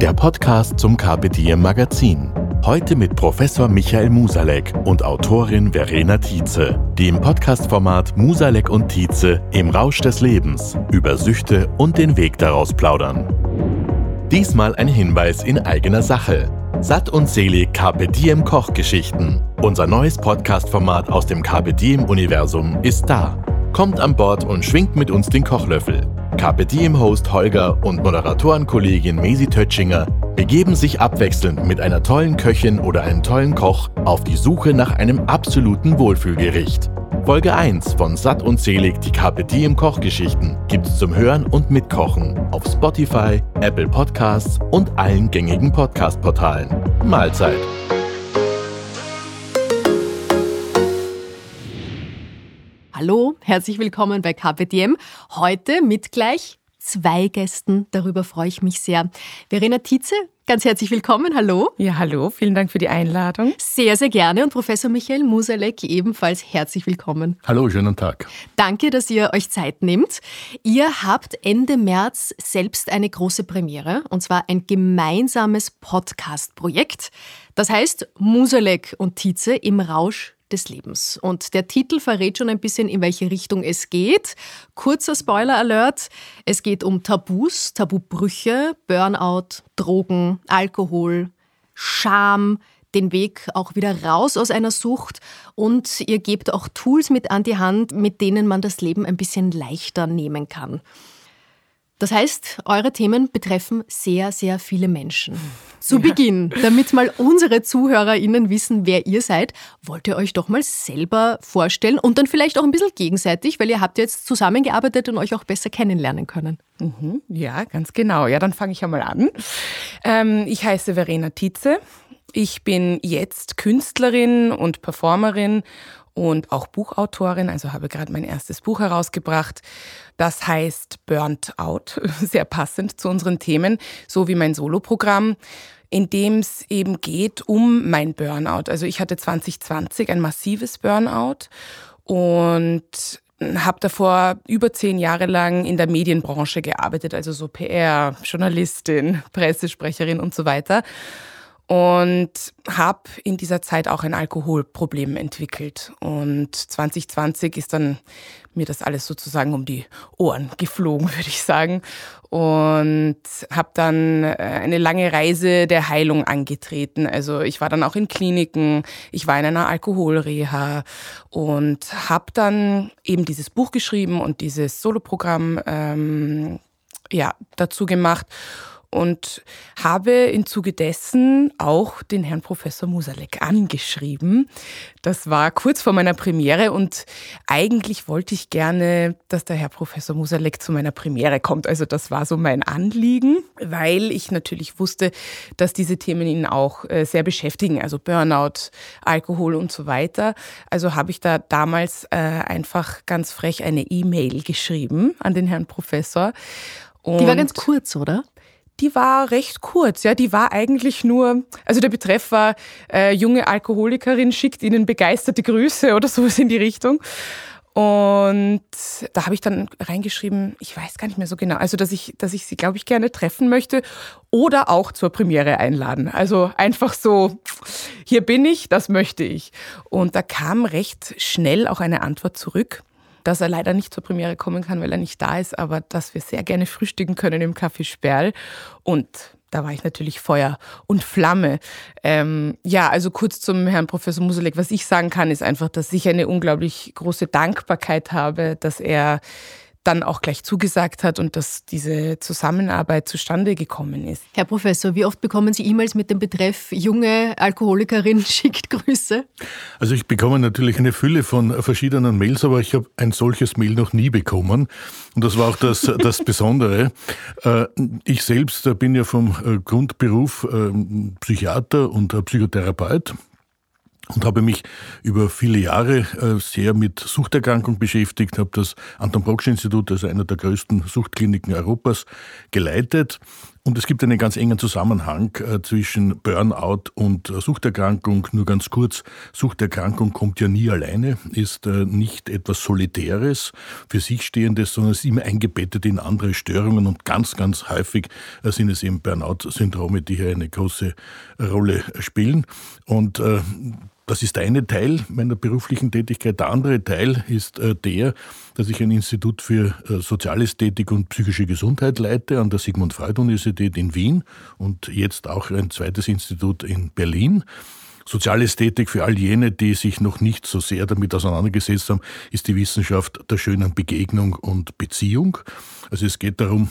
der Podcast zum Carpe Diem Magazin. Heute mit Professor Michael Musalek und Autorin Verena Tietze, die im Podcastformat Musalek und Tietze im Rausch des Lebens über Süchte und den Weg daraus plaudern. Diesmal ein Hinweis in eigener Sache. Satt und selig Carpe Diem Kochgeschichten. Unser neues Podcastformat aus dem Carpe Diem Universum ist da. Kommt an Bord und schwingt mit uns den Kochlöffel. Carpe Diem Host Holger und Moderatorenkollegin Mesi Tötschinger begeben sich abwechselnd mit einer tollen Köchin oder einem tollen Koch auf die Suche nach einem absoluten Wohlfühlgericht. Folge 1 von Satt und Selig, die Carpe Diem Kochgeschichten gibt's zum Hören und Mitkochen auf Spotify, Apple Podcasts und allen gängigen Podcast-Portalen. Mahlzeit! Hallo, herzlich willkommen bei KPDM. Heute mit gleich zwei Gästen. Darüber freue ich mich sehr. Verena Tietze, ganz herzlich willkommen. Hallo. Ja, hallo. Vielen Dank für die Einladung. Sehr, sehr gerne. Und Professor Michael Musalek ebenfalls herzlich willkommen. Hallo, schönen Tag. Danke, dass ihr euch Zeit nehmt. Ihr habt Ende März selbst eine große Premiere, und zwar ein gemeinsames Podcast-Projekt. Das heißt Musalek und Tietze im Rausch des Lebens. Und der Titel verrät schon ein bisschen, in welche Richtung es geht. Kurzer Spoiler-Alert. Es geht um Tabus, Tabubrüche, Burnout, Drogen, Alkohol, Scham, den Weg auch wieder raus aus einer Sucht und ihr gebt auch Tools mit an die Hand, mit denen man das Leben ein bisschen leichter nehmen kann. Das heißt, eure Themen betreffen sehr, sehr viele Menschen. Zu. Beginn, damit mal unsere ZuhörerInnen wissen, wer ihr seid, wollt ihr euch doch mal selber vorstellen und dann vielleicht auch ein bisschen gegenseitig, weil ihr habt jetzt zusammengearbeitet und euch auch besser kennenlernen können. Mhm, ja, ganz genau. Ja, dann fange ich einmal an. Ähm, ich heiße Verena Tietze. Ich bin jetzt Künstlerin und Performerin und auch Buchautorin, also habe gerade mein erstes Buch herausgebracht. Das heißt Burnt Out, sehr passend zu unseren Themen, so wie mein Soloprogramm, in dem es eben geht um mein Burnout. Also ich hatte 2020 ein massives Burnout und habe davor über zehn Jahre lang in der Medienbranche gearbeitet, also so PR, Journalistin, Pressesprecherin und so weiter und habe in dieser Zeit auch ein Alkoholproblem entwickelt. Und 2020 ist dann mir das alles sozusagen um die Ohren geflogen, würde ich sagen. Und habe dann äh, eine lange Reise der Heilung angetreten. Also ich war dann auch in Kliniken, ich war in einer Alkoholreha und habe dann eben dieses Buch geschrieben und dieses Soloprogramm ähm, ja, dazu gemacht und habe im Zuge dessen auch den Herrn Professor Musalek angeschrieben. Das war kurz vor meiner Premiere und eigentlich wollte ich gerne, dass der Herr Professor Musalek zu meiner Premiere kommt. Also das war so mein Anliegen, weil ich natürlich wusste, dass diese Themen ihn auch äh, sehr beschäftigen, also Burnout, Alkohol und so weiter. Also habe ich da damals äh, einfach ganz frech eine E-Mail geschrieben an den Herrn Professor. Und Die war ganz kurz, oder? Die war recht kurz. Ja, die war eigentlich nur, also der Betreff war, äh, junge Alkoholikerin schickt ihnen begeisterte Grüße oder sowas in die Richtung. Und da habe ich dann reingeschrieben, ich weiß gar nicht mehr so genau, also dass ich, dass ich sie, glaube ich, gerne treffen möchte oder auch zur Premiere einladen. Also einfach so, hier bin ich, das möchte ich. Und da kam recht schnell auch eine Antwort zurück dass er leider nicht zur Premiere kommen kann, weil er nicht da ist, aber dass wir sehr gerne frühstücken können im Café Sperl. Und da war ich natürlich Feuer und Flamme. Ähm, ja, also kurz zum Herrn Professor Muselek. Was ich sagen kann, ist einfach, dass ich eine unglaublich große Dankbarkeit habe, dass er dann auch gleich zugesagt hat und dass diese Zusammenarbeit zustande gekommen ist. Herr Professor, wie oft bekommen Sie E-Mails mit dem Betreff junge Alkoholikerin schickt Grüße? Also ich bekomme natürlich eine Fülle von verschiedenen Mails, aber ich habe ein solches Mail noch nie bekommen. Und das war auch das, das Besondere. Äh, ich selbst bin ja vom äh, Grundberuf äh, Psychiater und Psychotherapeut und habe mich über viele Jahre äh, sehr mit Suchterkrankung beschäftigt, habe das Anton Brocksch Institut, also einer der größten Suchtkliniken Europas, geleitet. Und es gibt einen ganz engen Zusammenhang äh, zwischen Burnout und äh, Suchterkrankung. Nur ganz kurz, Suchterkrankung kommt ja nie alleine, ist nicht etwas Solitäres, für sich stehendes, sondern ist immer eingebettet in andere Störungen und ganz, ganz häufig sind es eben Burnout-Syndrome, die hier eine große Rolle spielen. Und das ist der eine Teil meiner beruflichen Tätigkeit. Der andere Teil ist äh, der, dass ich ein Institut für äh, Sozialästhetik und psychische Gesundheit leite an der Sigmund Freud Universität in Wien und jetzt auch ein zweites Institut in Berlin. Sozialästhetik für all jene, die sich noch nicht so sehr damit auseinandergesetzt haben, ist die Wissenschaft der schönen Begegnung und Beziehung. Also es geht darum,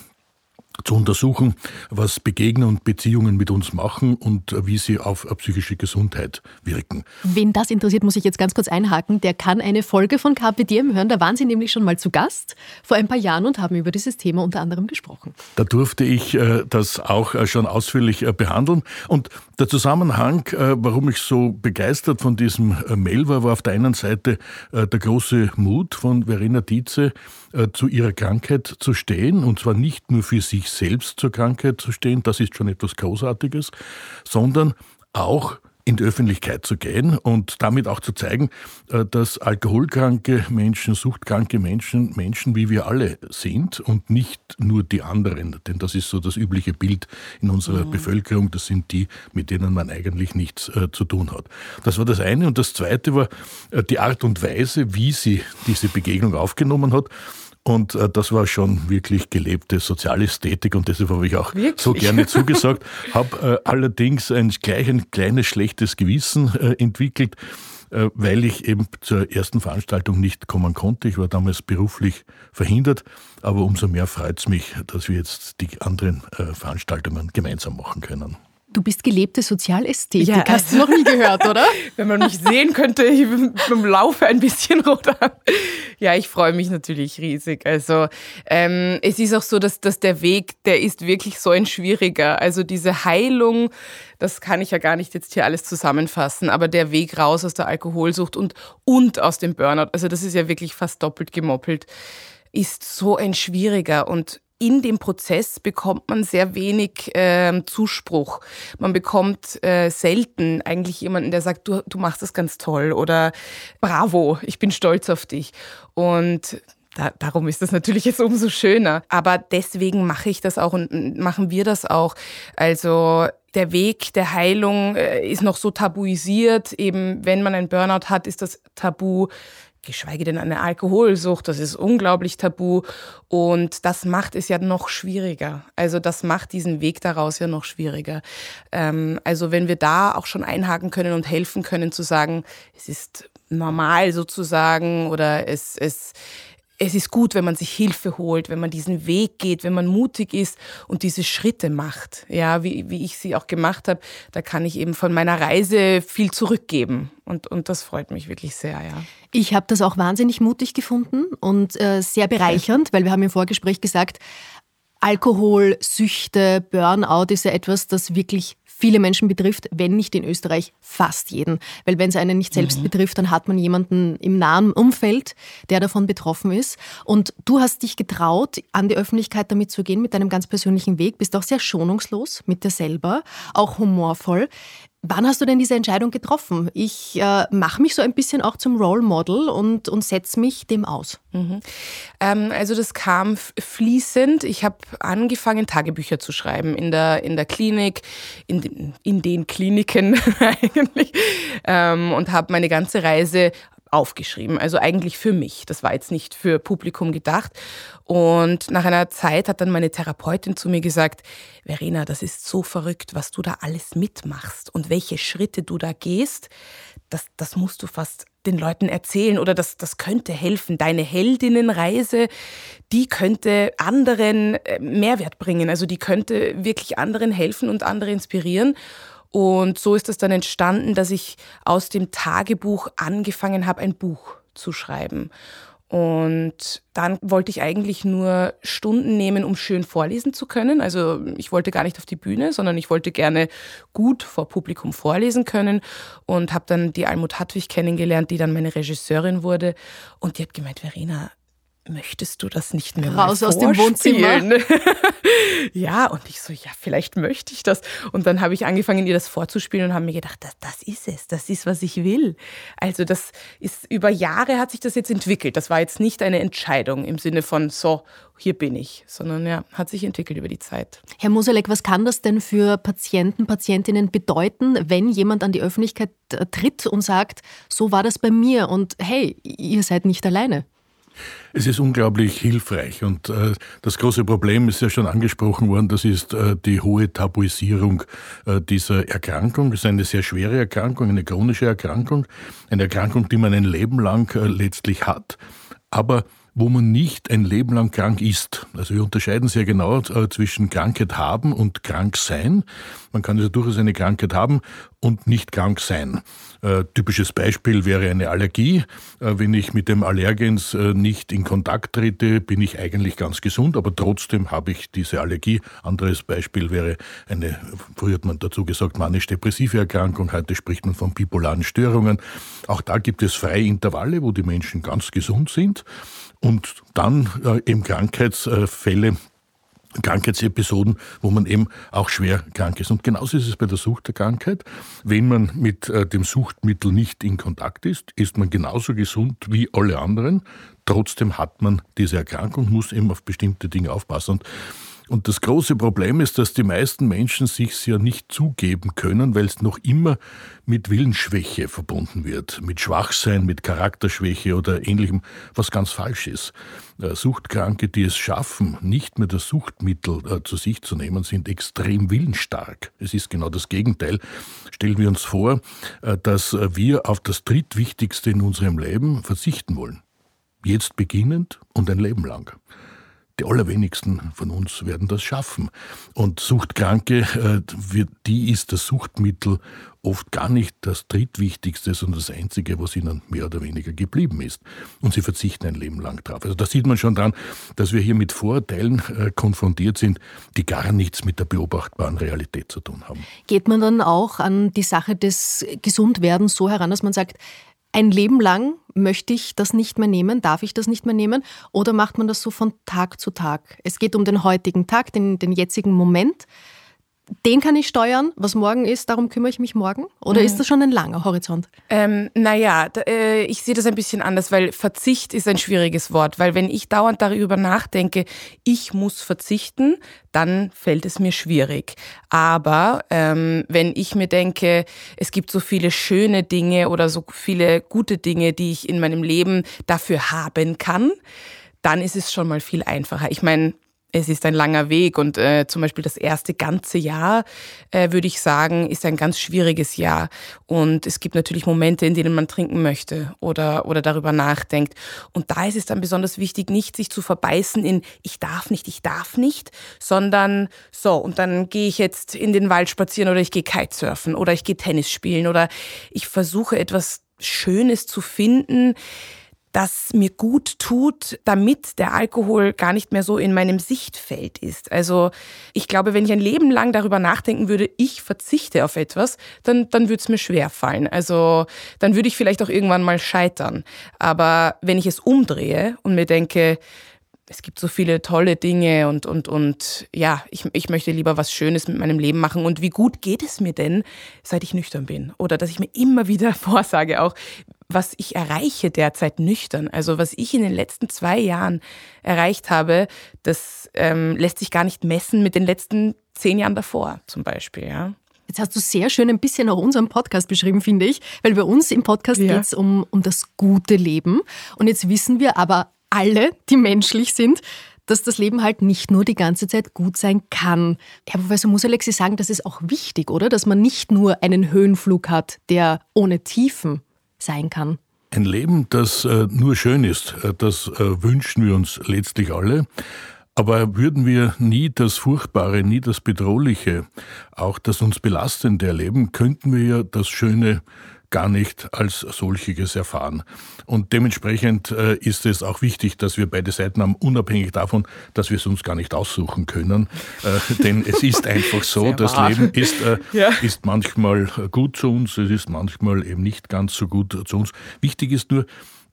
zu untersuchen, was Begegnungen und Beziehungen mit uns machen und wie sie auf psychische Gesundheit wirken. Wen das interessiert, muss ich jetzt ganz kurz einhaken. Der kann eine Folge von Carpe Diem hören. Da waren Sie nämlich schon mal zu Gast vor ein paar Jahren und haben über dieses Thema unter anderem gesprochen. Da durfte ich äh, das auch äh, schon ausführlich äh, behandeln. Und der Zusammenhang, warum ich so begeistert von diesem Mail war, war auf der einen Seite der große Mut von Verena Dietze, zu ihrer Krankheit zu stehen. Und zwar nicht nur für sich selbst zur Krankheit zu stehen, das ist schon etwas Großartiges, sondern auch in die Öffentlichkeit zu gehen und damit auch zu zeigen, äh, dass alkoholkranke Menschen, suchtkranke Menschen Menschen wie wir alle sind und nicht nur die anderen. Denn das ist so das übliche Bild in unserer mhm. Bevölkerung. Das sind die, mit denen man eigentlich nichts äh, zu tun hat. Das war das eine. Und das zweite war äh, die Art und Weise, wie sie diese Begegnung aufgenommen hat. Und äh, das war schon wirklich gelebte Sozialästhetik und deshalb habe ich auch wirklich? so gerne zugesagt. habe äh, allerdings ein gleich ein kleines schlechtes Gewissen äh, entwickelt, äh, weil ich eben zur ersten Veranstaltung nicht kommen konnte. Ich war damals beruflich verhindert, aber umso mehr freut es mich, dass wir jetzt die anderen äh, Veranstaltungen gemeinsam machen können. Du bist gelebte Sozialästhetik. Ja, Hast du noch nie gehört, oder? Wenn man mich sehen könnte, ich im Laufe ein bisschen rot Ja, ich freue mich natürlich riesig. Also ähm, es ist auch so, dass, dass der Weg, der ist wirklich so ein schwieriger. Also diese Heilung, das kann ich ja gar nicht jetzt hier alles zusammenfassen, aber der Weg raus aus der Alkoholsucht und, und aus dem Burnout, also das ist ja wirklich fast doppelt gemoppelt, ist so ein schwieriger und in dem Prozess bekommt man sehr wenig äh, Zuspruch. Man bekommt äh, selten eigentlich jemanden, der sagt, du, du machst das ganz toll oder bravo, ich bin stolz auf dich. Und da, darum ist das natürlich jetzt umso schöner. Aber deswegen mache ich das auch und machen wir das auch. Also der Weg der Heilung äh, ist noch so tabuisiert. Eben, wenn man ein Burnout hat, ist das Tabu geschweige denn eine Alkoholsucht. Das ist unglaublich tabu und das macht es ja noch schwieriger. Also das macht diesen Weg daraus ja noch schwieriger. Ähm, also wenn wir da auch schon einhaken können und helfen können zu sagen, es ist normal sozusagen oder es, es, es ist gut, wenn man sich Hilfe holt, wenn man diesen Weg geht, wenn man mutig ist und diese Schritte macht. Ja, wie, wie ich sie auch gemacht habe, da kann ich eben von meiner Reise viel zurückgeben. Und, und das freut mich wirklich sehr, ja. Ich habe das auch wahnsinnig mutig gefunden und äh, sehr bereichernd, weil wir haben im Vorgespräch gesagt, Alkohol, Süchte, Burnout ist ja etwas, das wirklich viele Menschen betrifft, wenn nicht in Österreich fast jeden. Weil wenn es einen nicht selbst mhm. betrifft, dann hat man jemanden im nahen Umfeld, der davon betroffen ist. Und du hast dich getraut, an die Öffentlichkeit damit zu gehen, mit deinem ganz persönlichen Weg, bist auch sehr schonungslos mit dir selber, auch humorvoll. Wann hast du denn diese Entscheidung getroffen? Ich äh, mache mich so ein bisschen auch zum Role Model und, und setze mich dem aus. Mhm. Ähm, also das kam fließend. Ich habe angefangen, Tagebücher zu schreiben in der, in der Klinik, in den, in den Kliniken eigentlich ähm, und habe meine ganze Reise aufgeschrieben. Also eigentlich für mich. Das war jetzt nicht für Publikum gedacht. Und nach einer Zeit hat dann meine Therapeutin zu mir gesagt, Verena, das ist so verrückt, was du da alles mitmachst und welche Schritte du da gehst. Das, das musst du fast den Leuten erzählen oder das, das könnte helfen. Deine Heldinnenreise, die könnte anderen äh, Mehrwert bringen. Also die könnte wirklich anderen helfen und andere inspirieren. Und so ist es dann entstanden, dass ich aus dem Tagebuch angefangen habe, ein Buch zu schreiben. Und dann wollte ich eigentlich nur Stunden nehmen, um schön vorlesen zu können. Also ich wollte gar nicht auf die Bühne, sondern ich wollte gerne gut vor Publikum vorlesen können und habe dann die Almut Hartwig kennengelernt, die dann meine Regisseurin wurde. Und die hat gemeint, Verena, möchtest du das nicht mehr Raus aus dem Wohnzimmer. ja, und ich so, ja, vielleicht möchte ich das. Und dann habe ich angefangen, ihr das vorzuspielen und habe mir gedacht, das, das ist es, das ist, was ich will. Also das ist, über Jahre hat sich das jetzt entwickelt. Das war jetzt nicht eine Entscheidung im Sinne von, so, hier bin ich, sondern ja, hat sich entwickelt über die Zeit. Herr Moselek, was kann das denn für Patienten, Patientinnen bedeuten, wenn jemand an die Öffentlichkeit äh, tritt und sagt, so war das bei mir und hey, ihr seid nicht alleine? Es ist unglaublich hilfreich und äh, das große Problem ist ja schon angesprochen worden, das ist äh, die hohe Tabuisierung äh, dieser Erkrankung. Es ist eine sehr schwere Erkrankung, eine chronische Erkrankung, eine Erkrankung, die man ein Leben lang äh, letztlich hat, aber wo man nicht ein Leben lang krank ist. Also wir unterscheiden sehr genau äh, zwischen Krankheit haben und krank sein. Man kann also durchaus eine Krankheit haben und nicht krank sein. Äh, typisches Beispiel wäre eine Allergie. Äh, wenn ich mit dem Allergens äh, nicht in Kontakt trete, bin ich eigentlich ganz gesund, aber trotzdem habe ich diese Allergie. Anderes Beispiel wäre eine, früher hat man dazu gesagt, manisch-depressive Erkrankung, heute spricht man von bipolaren Störungen. Auch da gibt es freie Intervalle, wo die Menschen ganz gesund sind und dann äh, eben Krankheitsfälle, Krankheitsepisoden, wo man eben auch schwer krank ist. Und genauso ist es bei der Sucht der Krankheit. Wenn man mit äh, dem Suchtmittel nicht in Kontakt ist, ist man genauso gesund wie alle anderen. Trotzdem hat man diese Erkrankung, muss eben auf bestimmte Dinge aufpassen. Und und das große Problem ist, dass die meisten Menschen sich ja nicht zugeben können, weil es noch immer mit Willensschwäche verbunden wird, mit Schwachsein, mit Charakterschwäche oder ähnlichem, was ganz falsch ist. Äh, Suchtkranke, die es schaffen, nicht mehr das Suchtmittel äh, zu sich zu nehmen, sind extrem willensstark. Es ist genau das Gegenteil. Stellen wir uns vor, äh, dass wir auf das Drittwichtigste in unserem Leben verzichten wollen. Jetzt beginnend und ein Leben lang. Die allerwenigsten von uns werden das schaffen. Und Suchtkranke, äh, die ist das Suchtmittel oft gar nicht das drittwichtigste, sondern das einzige, was ihnen mehr oder weniger geblieben ist. Und sie verzichten ein Leben lang drauf. Also da sieht man schon dran, dass wir hier mit Vorurteilen äh, konfrontiert sind, die gar nichts mit der beobachtbaren Realität zu tun haben. Geht man dann auch an die Sache des Gesundwerdens so heran, dass man sagt, ein Leben lang möchte ich das nicht mehr nehmen, darf ich das nicht mehr nehmen oder macht man das so von Tag zu Tag? Es geht um den heutigen Tag, den, den jetzigen Moment den kann ich steuern, was morgen ist, darum kümmere ich mich morgen? Oder mhm. ist das schon ein langer Horizont? Ähm, naja, äh, ich sehe das ein bisschen anders, weil Verzicht ist ein schwieriges Wort, weil wenn ich dauernd darüber nachdenke, ich muss verzichten, dann fällt es mir schwierig. Aber ähm, wenn ich mir denke, es gibt so viele schöne Dinge oder so viele gute Dinge, die ich in meinem Leben dafür haben kann, dann ist es schon mal viel einfacher. Ich meine, es ist ein langer Weg und äh, zum Beispiel das erste ganze Jahr, äh, würde ich sagen, ist ein ganz schwieriges Jahr. Und es gibt natürlich Momente, in denen man trinken möchte oder, oder darüber nachdenkt. Und da ist es dann besonders wichtig, nicht sich zu verbeißen in ich darf nicht, ich darf nicht, sondern so, und dann gehe ich jetzt in den Wald spazieren oder ich gehe Kitesurfen oder ich gehe Tennis spielen oder ich versuche etwas Schönes zu finden, das mir gut tut, damit der Alkohol gar nicht mehr so in meinem Sichtfeld ist. Also ich glaube, wenn ich ein Leben lang darüber nachdenken würde, ich verzichte auf etwas, dann, dann würde es mir schwer fallen. Also dann würde ich vielleicht auch irgendwann mal scheitern. Aber wenn ich es umdrehe und mir denke, es gibt so viele tolle Dinge und, und, und ja, ich, ich möchte lieber was Schönes mit meinem Leben machen. Und wie gut geht es mir denn, seit ich nüchtern bin? Oder dass ich mir immer wieder vorsage, auch was ich erreiche derzeit nüchtern. Also was ich in den letzten zwei Jahren erreicht habe, das ähm, lässt sich gar nicht messen mit den letzten zehn Jahren davor zum Beispiel. Ja. Jetzt hast du sehr schön ein bisschen auch unseren Podcast beschrieben, finde ich, weil bei uns im Podcast ja. geht es um, um das gute Leben. Und jetzt wissen wir aber alle, die menschlich sind, dass das Leben halt nicht nur die ganze Zeit gut sein kann. Herr Professor Musalek, Sie sagen, das ist auch wichtig, oder? Dass man nicht nur einen Höhenflug hat, der ohne Tiefen sein kann. Ein Leben, das äh, nur schön ist, äh, das äh, wünschen wir uns letztlich alle. Aber würden wir nie das Furchtbare, nie das Bedrohliche, auch das uns Belastende erleben, könnten wir ja das Schöne gar nicht als solches erfahren. Und dementsprechend äh, ist es auch wichtig, dass wir beide Seiten haben, unabhängig davon, dass wir es uns gar nicht aussuchen können. Äh, denn es ist einfach so, das. Leben ist, äh, ja. ist manchmal gut zu uns, es ist manchmal eben nicht ganz so gut zu uns. Wichtig ist nur,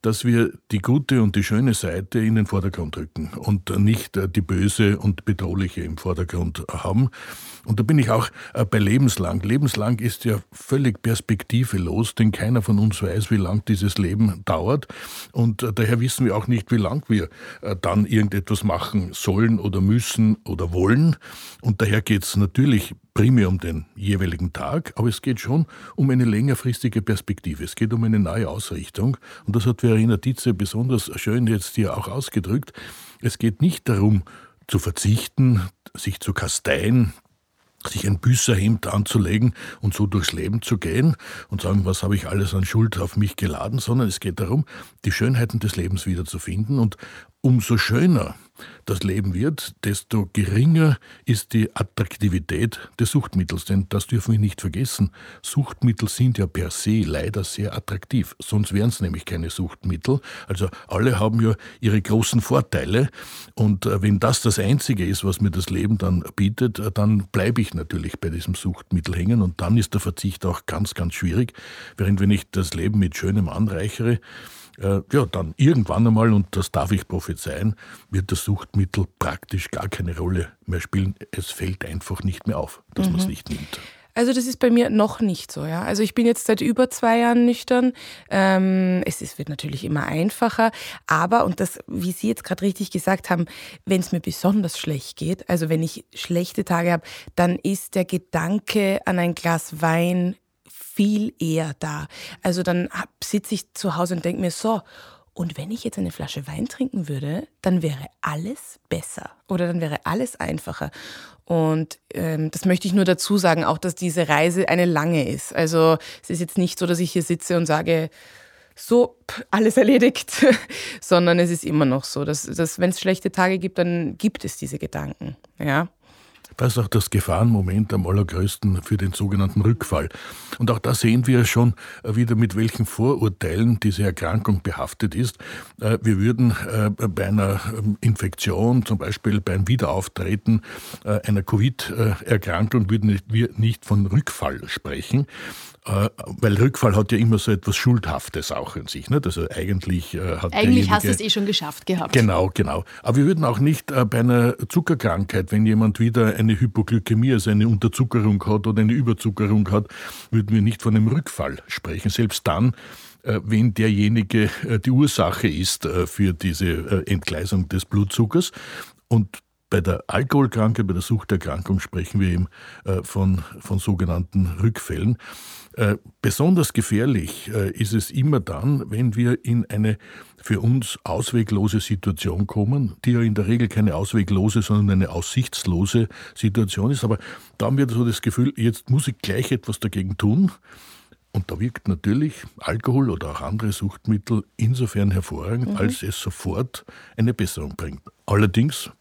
dass wir die gute und die schöne Seite in den Vordergrund rücken und nicht die böse und bedrohliche im Vordergrund haben. Und da bin ich auch äh, bei lebenslang. Lebenslang ist ja völlig perspektivelos, denn keiner von uns weiß, wie lang dieses Leben dauert. Und äh, daher wissen wir auch nicht, wie lang wir äh, dann irgendetwas machen sollen oder müssen oder wollen. Und daher geht es natürlich primär um den jeweiligen Tag, aber es geht schon um eine längerfristige Perspektive. Es geht um eine neue Ausrichtung. Und das hat Verena Dietze besonders schön jetzt hier auch ausgedrückt. Es geht nicht darum, zu verzichten, sich zu kasteien, sich ein Büßerhemd anzulegen und so durchs Leben zu gehen und sagen, was habe ich alles an Schuld auf mich geladen, sondern es geht darum, die Schönheiten des Lebens wiederzufinden. Und umso schöner das Leben wird, desto geringer ist die Attraktivität des Suchtmittels. Denn das dürfen wir nicht vergessen. Suchtmittel sind ja per se leider sehr attraktiv. Sonst wären es nämlich keine Suchtmittel. Also alle haben ja ihre großen Vorteile. Und äh, wenn das das Einzige ist, was mir das Leben dann bietet, äh, dann bleibe ich natürlich bei diesem Suchtmittel hängen. Und dann ist der Verzicht auch ganz, ganz schwierig. Während wenn ich das Leben mit Schönem anreichere, äh, ja, dann irgendwann einmal, und das darf ich prophezeien, wird das Suchtmittel praktisch gar keine Rolle mehr spielen. Es fällt einfach nicht mehr auf, dass mhm. man es nicht nimmt. Also das ist bei mir noch nicht so, ja. Also ich bin jetzt seit über zwei Jahren nüchtern. Ähm, es ist, wird natürlich immer einfacher, aber und das, wie Sie jetzt gerade richtig gesagt haben, wenn es mir besonders schlecht geht, also wenn ich schlechte Tage habe, dann ist der Gedanke an ein Glas Wein viel eher da. Also dann sitze ich zu Hause und denke mir so, und wenn ich jetzt eine Flasche Wein trinken würde, dann wäre alles besser oder dann wäre alles einfacher. Und ähm, das möchte ich nur dazu sagen, auch dass diese Reise eine lange ist. Also es ist jetzt nicht so, dass ich hier sitze und sage, so, alles erledigt, sondern es ist immer noch so, dass, dass wenn es schlechte Tage gibt, dann gibt es diese Gedanken. Ja. Da ist auch das Gefahrenmoment am allergrößten für den sogenannten Rückfall. Und auch da sehen wir schon wieder, mit welchen Vorurteilen diese Erkrankung behaftet ist. Äh, wir würden äh, bei einer ähm, Infektion, zum Beispiel beim Wiederauftreten äh, einer Covid-Erkrankung, würden wir nicht von Rückfall sprechen, weil Rückfall hat ja immer so etwas Schuldhaftes auch in sich. Nicht? Also eigentlich äh, hat Eigentlich hast du es eh schon geschafft gehabt. Genau, genau. Aber wir würden auch nicht äh, bei einer Zuckerkrankheit, wenn jemand wieder eine Hypoglykämie, also eine Unterzuckerung hat oder eine Überzuckerung hat, würden wir nicht von einem Rückfall sprechen. Selbst dann, wenn derjenige die Ursache ist für diese Entgleisung des Blutzuckers. Und bei der Alkoholkrankheit, bei der Suchterkrankung sprechen wir eben von, von sogenannten Rückfällen. Äh, besonders gefährlich äh, ist es immer dann, wenn wir in eine für uns ausweglose Situation kommen, die ja in der Regel keine ausweglose, sondern eine aussichtslose Situation ist. Aber da haben wir so das Gefühl, jetzt muss ich gleich etwas dagegen tun. Und da wirkt natürlich Alkohol oder auch andere Suchtmittel insofern hervorragend, mhm. als es sofort eine Besserung bringt. Allerdings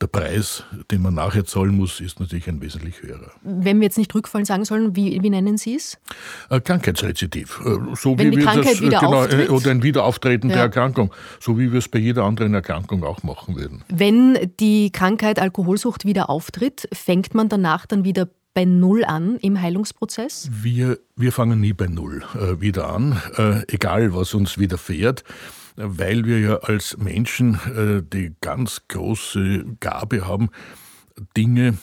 der Preis, den man nachher zahlen muss, ist natürlich ein wesentlich höherer. Wenn wir jetzt nicht Rückfallen sagen sollen, wie, wie nennen Sie es? Äh, Krankheitsrezidiv. Äh, so Wenn wie die Krankheit das, wieder genau, auftritt? Oder ein Wiederauftreten ja. der Erkrankung, so wie wir es bei jeder anderen Erkrankung auch machen würden. Wenn die Krankheit Alkoholsucht wieder auftritt, fängt man danach dann wieder bei Null an im Heilungsprozess? Wir, wir fangen nie bei Null äh, wieder an, äh, egal was uns widerfährt weil wir ja als Menschen äh, die ganz große Gabe haben, Dinge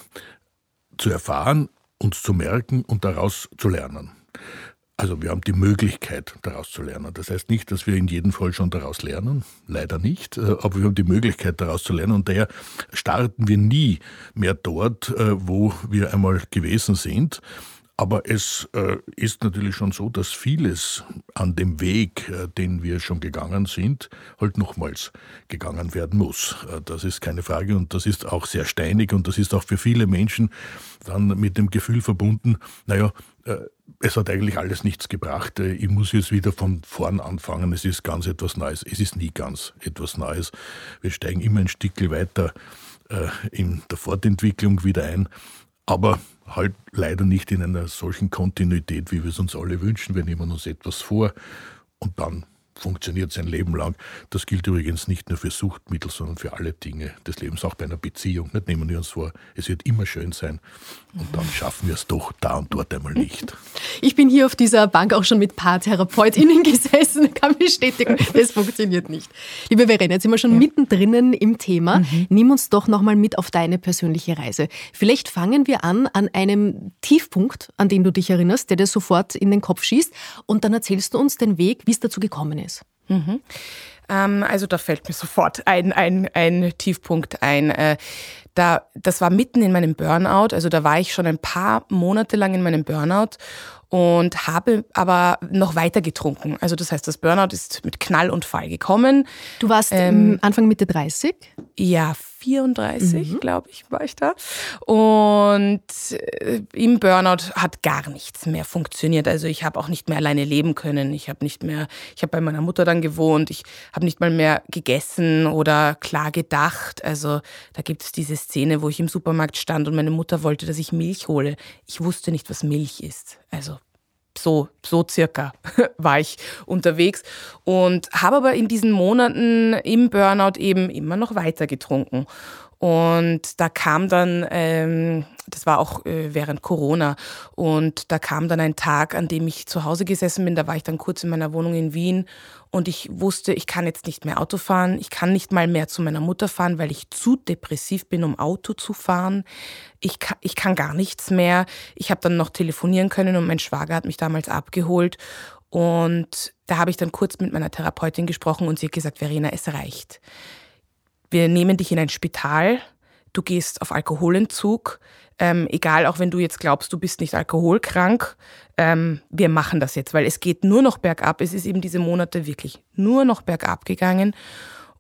zu erfahren, uns zu merken und daraus zu lernen. Also wir haben die Möglichkeit, daraus zu lernen. Das heißt nicht, dass wir in jedem Fall schon daraus lernen, leider nicht, äh, aber wir haben die Möglichkeit, daraus zu lernen und daher starten wir nie mehr dort, äh, wo wir einmal gewesen sind, Aber es äh, ist natürlich schon so, dass vieles an dem Weg, äh, den wir schon gegangen sind, halt nochmals gegangen werden muss. Äh, das ist keine Frage und das ist auch sehr steinig und das ist auch für viele Menschen dann mit dem Gefühl verbunden, naja, äh, es hat eigentlich alles nichts gebracht. Äh, ich muss jetzt wieder von vorn anfangen. Es ist ganz etwas Neues. Es ist nie ganz etwas Neues. Wir steigen immer ein Stückchen weiter äh, in der Fortentwicklung wieder ein. Aber halt leider nicht in einer solchen Kontinuität, wie wir es uns alle wünschen. Wir nehmen uns etwas vor und dann funktioniert sein Leben lang. Das gilt übrigens nicht nur für Suchtmittel, sondern für alle Dinge des Lebens, auch bei einer Beziehung. Nicht nehmen wir uns vor, es wird immer schön sein und dann schaffen wir es doch da und dort einmal nicht. Ich bin hier auf dieser Bank auch schon mit PaartherapeutInnen gesessen, kann bestätigen, es funktioniert nicht. Liebe Verena, jetzt sind wir schon ja. mittendrin im Thema. Mhm. Nimm uns doch nochmal mit auf deine persönliche Reise. Vielleicht fangen wir an an einem Tiefpunkt, an den du dich erinnerst, der dir sofort in den Kopf schießt und dann erzählst du uns den Weg, wie es dazu gekommen ist ist? Mhm. Ähm, also da fällt mir sofort ein, ein, ein Tiefpunkt ein. Äh, da, das war mitten in meinem Burnout, also da war ich schon ein paar Monate lang in meinem Burnout und habe aber noch weiter getrunken. Also das heißt, das Burnout ist mit Knall und Fall gekommen. Du warst ähm, Anfang Mitte 30? Ja, 34, mhm. glaube ich, war ich da. Und äh, im Burnout hat gar nichts mehr funktioniert. Also ich habe auch nicht mehr alleine leben können. Ich habe nicht mehr, ich habe bei meiner Mutter dann gewohnt. Ich habe nicht mal mehr gegessen oder klar gedacht. Also da gibt es diese Szene, wo ich im Supermarkt stand und meine Mutter wollte, dass ich Milch hole. Ich wusste nicht, was Milch ist. Also so, so circa war ich unterwegs und habe aber in diesen Monaten im Burnout eben immer noch weiter getrunken. Und da kam dann, ähm, das war auch äh, während Corona, und da kam dann ein Tag, an dem ich zu Hause gesessen bin. Da war ich dann kurz in meiner Wohnung in Wien und ich wusste, ich kann jetzt nicht mehr Auto fahren. Ich kann nicht mal mehr zu meiner Mutter fahren, weil ich zu depressiv bin, um Auto zu fahren. Ich kann, ich kann gar nichts mehr. Ich habe dann noch telefonieren können und mein Schwager hat mich damals abgeholt. Und da habe ich dann kurz mit meiner Therapeutin gesprochen und sie hat gesagt, Verena, es reicht wir nehmen dich in ein Spital, du gehst auf Alkoholentzug, ähm, egal auch wenn du jetzt glaubst, du bist nicht alkoholkrank, ähm, wir machen das jetzt, weil es geht nur noch bergab. Es ist eben diese Monate wirklich nur noch bergab gegangen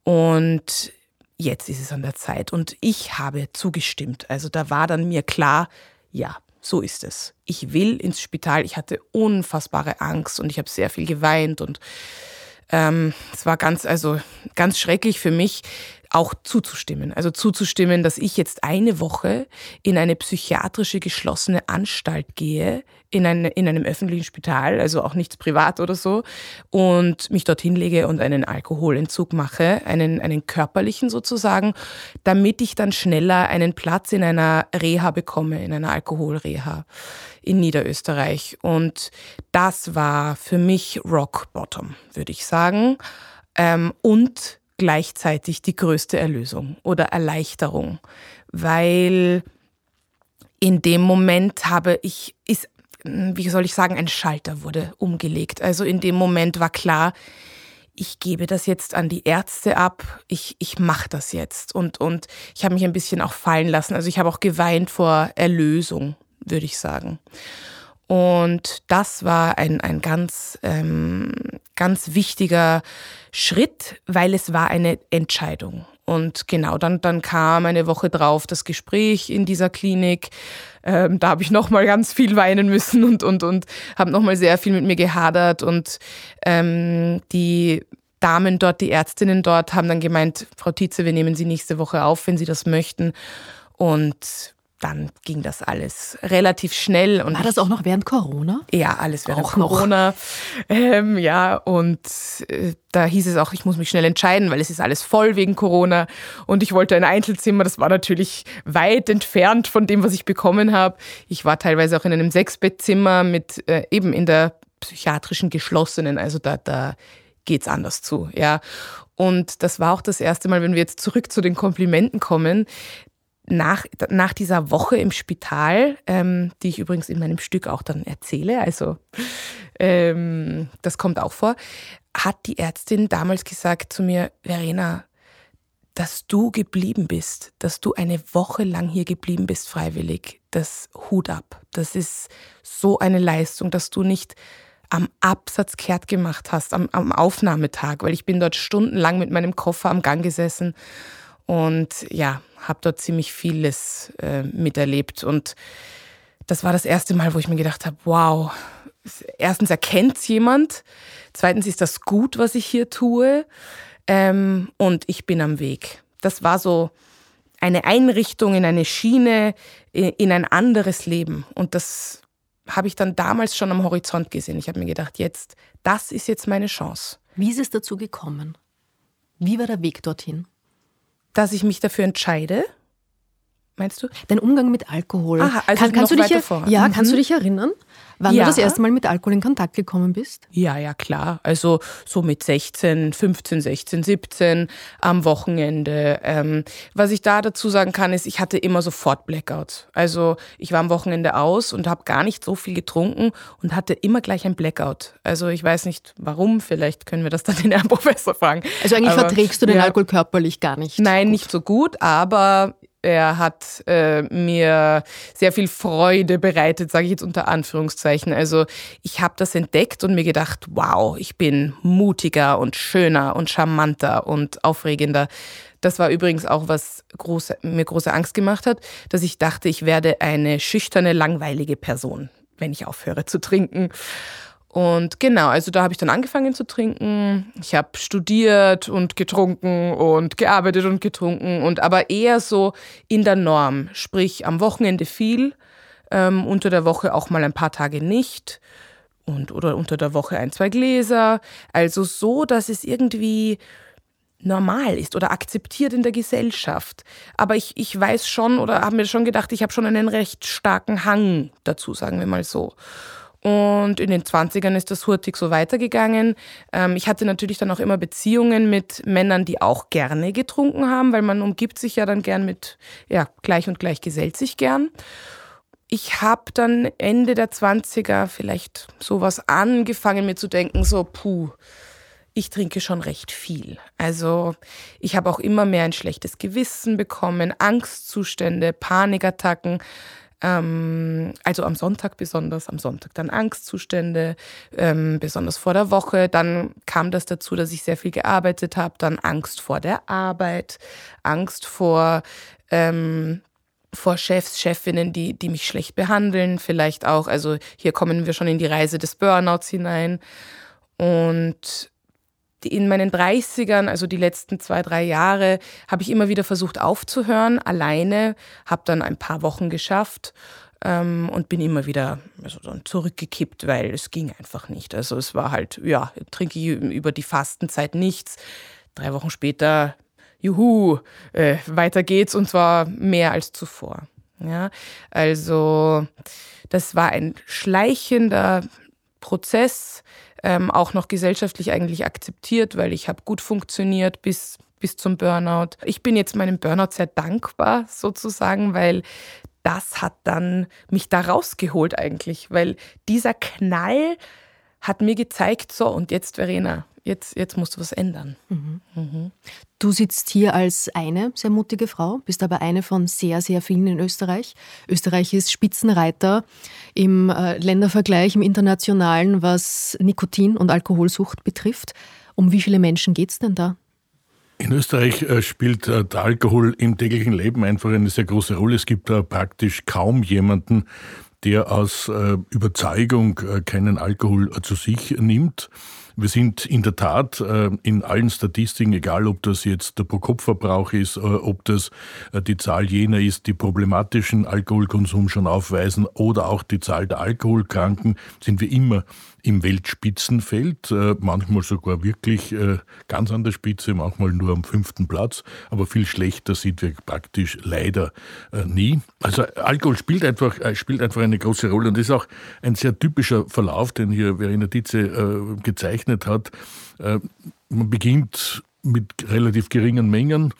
und jetzt ist es an der Zeit und ich habe zugestimmt. Also da war dann mir klar, ja, so ist es. Ich will ins Spital. Ich hatte unfassbare Angst und ich habe sehr viel geweint und ähm, es war ganz, also ganz schrecklich für mich auch zuzustimmen. Also zuzustimmen, dass ich jetzt eine Woche in eine psychiatrische geschlossene Anstalt gehe, in, eine, in einem öffentlichen Spital, also auch nichts privat oder so, und mich dorthin lege und einen Alkoholentzug mache, einen, einen körperlichen sozusagen, damit ich dann schneller einen Platz in einer Reha bekomme, in einer Alkoholreha in Niederösterreich. Und das war für mich Rock Bottom, würde ich sagen. Ähm, und gleichzeitig die größte Erlösung oder Erleichterung, weil in dem Moment habe ich, ist, wie soll ich sagen, ein Schalter wurde umgelegt. Also in dem Moment war klar, ich gebe das jetzt an die Ärzte ab, ich, ich mache das jetzt. Und, und ich habe mich ein bisschen auch fallen lassen. Also ich habe auch geweint vor Erlösung, würde ich sagen. Und das war ein, ein ganz, ähm, ganz wichtiger Schritt, weil es war eine Entscheidung. Und genau, dann, dann kam eine Woche drauf das Gespräch in dieser Klinik. Ähm, da habe ich nochmal ganz viel weinen müssen und, und, und habe nochmal sehr viel mit mir gehadert. Und ähm, die Damen dort, die Ärztinnen dort, haben dann gemeint, Frau Tietze, wir nehmen Sie nächste Woche auf, wenn Sie das möchten. Und dann ging das alles relativ schnell. Und War das auch noch während Corona? Ja, alles während auch Corona. Ähm, ja, und äh, da hieß es auch, ich muss mich schnell entscheiden, weil es ist alles voll wegen Corona. Und ich wollte ein Einzelzimmer. Das war natürlich weit entfernt von dem, was ich bekommen habe. Ich war teilweise auch in einem Sechsbettzimmer mit äh, eben in der psychiatrischen geschlossenen. Also da, da geht's anders zu, ja. Und das war auch das erste Mal, wenn wir jetzt zurück zu den Komplimenten kommen, nach, nach dieser Woche im Spital, ähm, die ich übrigens in meinem Stück auch dann erzähle, also ähm, das kommt auch vor, hat die Ärztin damals gesagt zu mir, Verena, dass du geblieben bist, dass du eine Woche lang hier geblieben bist, freiwillig, das Hut ab. Das ist so eine Leistung, dass du nicht am Absatz kehrt gemacht hast, am, am Aufnahmetag, weil ich bin dort stundenlang mit meinem Koffer am Gang gesessen und ja, habe dort ziemlich vieles äh, miterlebt. Und das war das erste Mal, wo ich mir gedacht habe, wow, erstens erkennt jemand, zweitens ist das gut, was ich hier tue ähm, und ich bin am Weg. Das war so eine Einrichtung in eine Schiene, in ein anderes Leben. Und das habe ich dann damals schon am Horizont gesehen. Ich habe mir gedacht, jetzt, das ist jetzt meine Chance. Wie ist es dazu gekommen? Wie war der Weg dorthin? Dass ich mich dafür entscheide. Meinst du? Dein Umgang mit Alkohol. Aha, also Kann, kannst, noch du dich, vor. ja, Mhm. kannst du dich erinnern, wann Ja. du das erste Mal mit Alkohol in Kontakt gekommen bist? Ja, ja, klar. Also so mit 16, 15, 16, 17 am Wochenende. Ähm, was ich da dazu sagen kann, ist, ich hatte immer sofort Blackout. Also ich war am Wochenende aus und habe gar nicht so viel getrunken und hatte immer gleich ein Blackout. Also ich weiß nicht warum, vielleicht können wir das dann den Herrn Professor fragen. Also eigentlich Aber, verträgst du den ja. Alkohol körperlich gar nicht. Nein, nicht so gut, aber er hat äh, mir sehr viel Freude bereitet, sage ich jetzt unter Anführungszeichen. Also ich habe das entdeckt und mir gedacht, wow, ich bin mutiger und schöner und charmanter und aufregender. Das war übrigens auch, was große, mir große Angst gemacht hat, dass ich dachte, ich werde eine schüchterne, langweilige Person, wenn ich aufhöre zu trinken. Und genau, also da habe ich dann angefangen zu trinken. Ich habe studiert und getrunken und gearbeitet und getrunken und aber eher so in der Norm, sprich am Wochenende viel, ähm, unter der Woche auch mal ein paar Tage nicht und oder unter der Woche ein, zwei Gläser. Also so, dass es irgendwie normal ist oder akzeptiert in der Gesellschaft. Aber ich, ich weiß schon oder habe mir schon gedacht, ich habe schon einen recht starken Hang dazu, sagen wir mal so. Und in den 20ern ist das hurtig so weitergegangen. Ähm, ich hatte natürlich dann auch immer Beziehungen mit Männern, die auch gerne getrunken haben, weil man umgibt sich ja dann gern mit, ja, gleich und gleich gesellt sich gern. Ich habe dann Ende der 20er vielleicht sowas angefangen, mir zu denken, so, puh, ich trinke schon recht viel. Also ich habe auch immer mehr ein schlechtes Gewissen bekommen, Angstzustände, Panikattacken. Ähm, also am Sonntag besonders, am Sonntag dann Angstzustände, ähm, besonders vor der Woche. Dann kam das dazu, dass ich sehr viel gearbeitet habe, dann Angst vor der Arbeit, Angst vor, ähm, vor Chefs, Chefinnen, die, die mich schlecht behandeln, vielleicht auch. Also hier kommen wir schon in die Reise des Burnouts hinein. Und in meinen 30ern, also die letzten zwei, drei Jahre, habe ich immer wieder versucht aufzuhören, alleine, habe dann ein paar Wochen geschafft ähm, und bin immer wieder also dann zurückgekippt, weil es ging einfach nicht. Also es war halt, ja, trinke ich über die Fastenzeit nichts. Drei Wochen später, juhu, äh, weiter geht's und zwar mehr als zuvor. Ja, also das war ein schleichender Prozess, ähm, auch noch gesellschaftlich eigentlich akzeptiert, weil ich habe gut funktioniert bis, bis zum Burnout. Ich bin jetzt meinem Burnout sehr dankbar sozusagen, weil das hat dann mich da rausgeholt eigentlich, weil dieser Knall hat mir gezeigt, so und jetzt Verena, jetzt, jetzt musst du was ändern. Du sitzt hier als eine sehr mutige Frau, bist aber eine von sehr, sehr vielen in Österreich. Österreich ist Spitzenreiter im äh, Ländervergleich, im internationalen, was Nikotin- und Alkoholsucht betrifft. Um wie viele Menschen geht es denn da? In Österreich äh, spielt äh, der Alkohol im täglichen Leben einfach eine sehr große Rolle. Es gibt da praktisch kaum jemanden, der aus Überzeugung keinen Alkohol zu sich nimmt. Wir sind in der Tat äh, in allen Statistiken, egal ob das jetzt der Pro-Kopf-Verbrauch ist, äh, ob das äh, die Zahl jener ist, die problematischen Alkoholkonsum schon aufweisen oder auch die Zahl der Alkoholkranken, sind wir immer im Weltspitzenfeld, äh, manchmal sogar wirklich äh, ganz an der Spitze, manchmal nur am fünften Platz, aber viel schlechter sind wir praktisch leider äh, nie. Also Alkohol spielt einfach, spielt einfach eine große Rolle und das ist auch ein sehr typischer Verlauf, den hier Verena Ditze äh, gezeichnet hat. Man beginnt mit relativ geringen Mengen.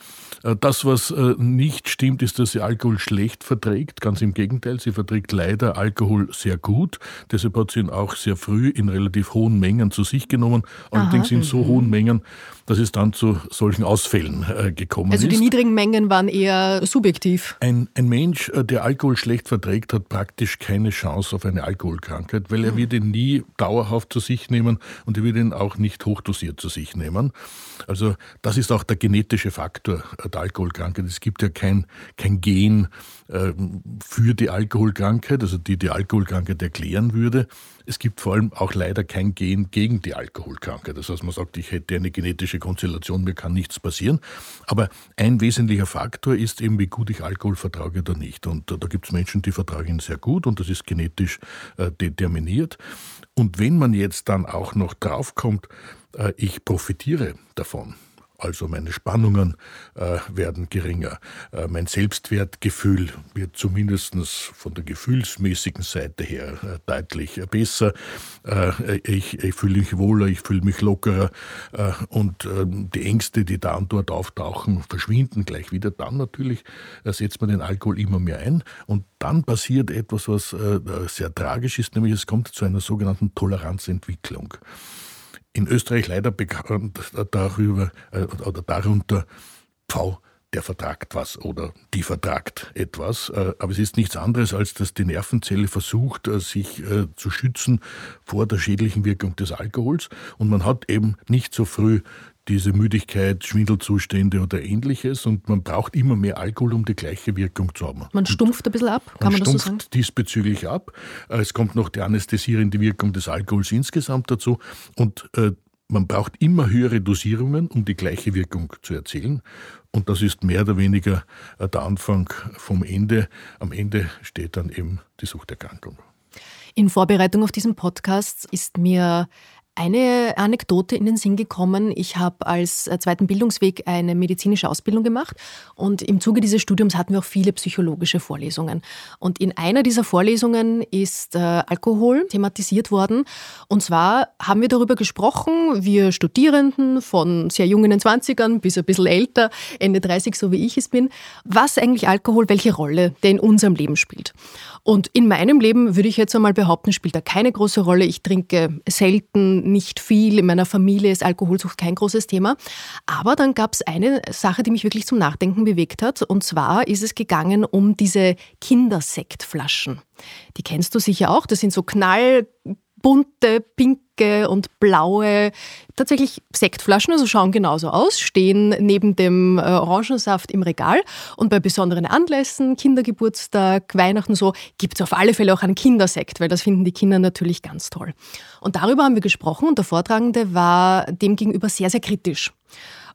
Äh, das, was äh, nicht stimmt, ist, dass sie Alkohol schlecht verträgt. Ganz im Gegenteil, sie verträgt leider Alkohol sehr gut. Deshalb hat sie ihn auch sehr früh in relativ hohen Mengen zu sich genommen. Allerdings Aha. in so hohen Mengen, dass es dann zu solchen Ausfällen äh, gekommen also ist. Also die niedrigen Mengen waren eher subjektiv. Ein, ein Mensch, der Alkohol schlecht verträgt, hat praktisch keine Chance auf eine Alkoholkrankheit, weil er mhm. wird ihn nie dauerhaft zu sich nehmen und er wird ihn auch nicht hochdosiert zu sich nehmen. Also das ist auch der genetische Faktor der Alkoholkrankheit. Es gibt ja kein, kein Gen äh, für die Alkoholkrankheit, also die die Alkoholkrankheit erklären würde. Es gibt vor allem auch leider kein Gen gegen die Alkoholkrankheit. Das heißt, man sagt, ich hätte eine genetische Konstellation, mir kann nichts passieren. Aber ein wesentlicher Faktor ist eben, wie gut ich Alkohol vertrage oder nicht. Und da gibt es Menschen, die vertragen ihn sehr gut und das ist genetisch äh, determiniert. Und wenn man jetzt dann auch noch draufkommt, äh, ich profitiere davon, also meine Spannungen äh, werden geringer. Äh, mein Selbstwertgefühl wird zumindest von der gefühlsmäßigen Seite her äh, deutlich besser. Äh, ich, ich fühle mich wohler, ich fühle mich lockerer äh, und die Ängste, die da und dort auftauchen, verschwinden gleich wieder. Dann natürlich äh, setzt man den Alkohol immer mehr ein und dann passiert etwas, was sehr tragisch ist, nämlich es kommt zu einer sogenannten Toleranzentwicklung in Österreich leider bekannt darüber äh, oder darunter V der vertragt was oder die vertragt etwas. Äh, aber es ist nichts anderes, als dass die Nervenzelle versucht, äh, sich zu schützen vor der schädlichen Wirkung des Alkohols. Und man hat eben nicht so früh diese Müdigkeit, Schwindelzustände oder ähnliches und man braucht immer mehr Alkohol, um die gleiche Wirkung zu haben. Man stumpft ein bisschen ab, kann man, man das so sagen? diesbezüglich ab. Es kommt noch die anästhesierende Wirkung des Alkohols insgesamt dazu und äh, man braucht immer höhere Dosierungen, um die gleiche Wirkung zu erzielen. Und das ist mehr oder weniger äh, der Anfang vom Ende. Am Ende steht dann eben die Suchterkrankung. In Vorbereitung auf diesen Podcast ist mir eine Anekdote in den Sinn gekommen. Ich habe als äh, zweiten Bildungsweg eine medizinische Ausbildung gemacht und im Zuge dieses Studiums hatten wir auch viele psychologische Vorlesungen. Und in einer dieser Vorlesungen ist äh, Alkohol thematisiert worden. Und zwar haben wir darüber gesprochen, wir Studierenden von sehr jungen 20ern bis ein bisschen älter, Ende 30, so wie ich es bin, was eigentlich Alkohol, welche Rolle der in unserem Leben spielt. Und in meinem Leben würde ich jetzt einmal behaupten, spielt er keine große Rolle. Ich trinke selten, nicht viel. In meiner Familie ist Alkoholsucht kein großes Thema. Aber dann gab es eine Sache, die mich wirklich zum Nachdenken bewegt hat. Und zwar ist es gegangen um diese Kindersektflaschen. Die kennst du sicher auch. Das sind so knallbunte, pinke pinke und blaue, tatsächlich Sektflaschen, also schauen genauso aus, stehen neben dem äh, Orangensaft im Regal. Und bei besonderen Anlässen, Kindergeburtstag, Weihnachten so, gibt es auf alle Fälle auch einen Kindersekt, weil das finden die Kinder natürlich ganz toll. Und darüber haben wir gesprochen und der Vortragende war demgegenüber sehr, sehr kritisch.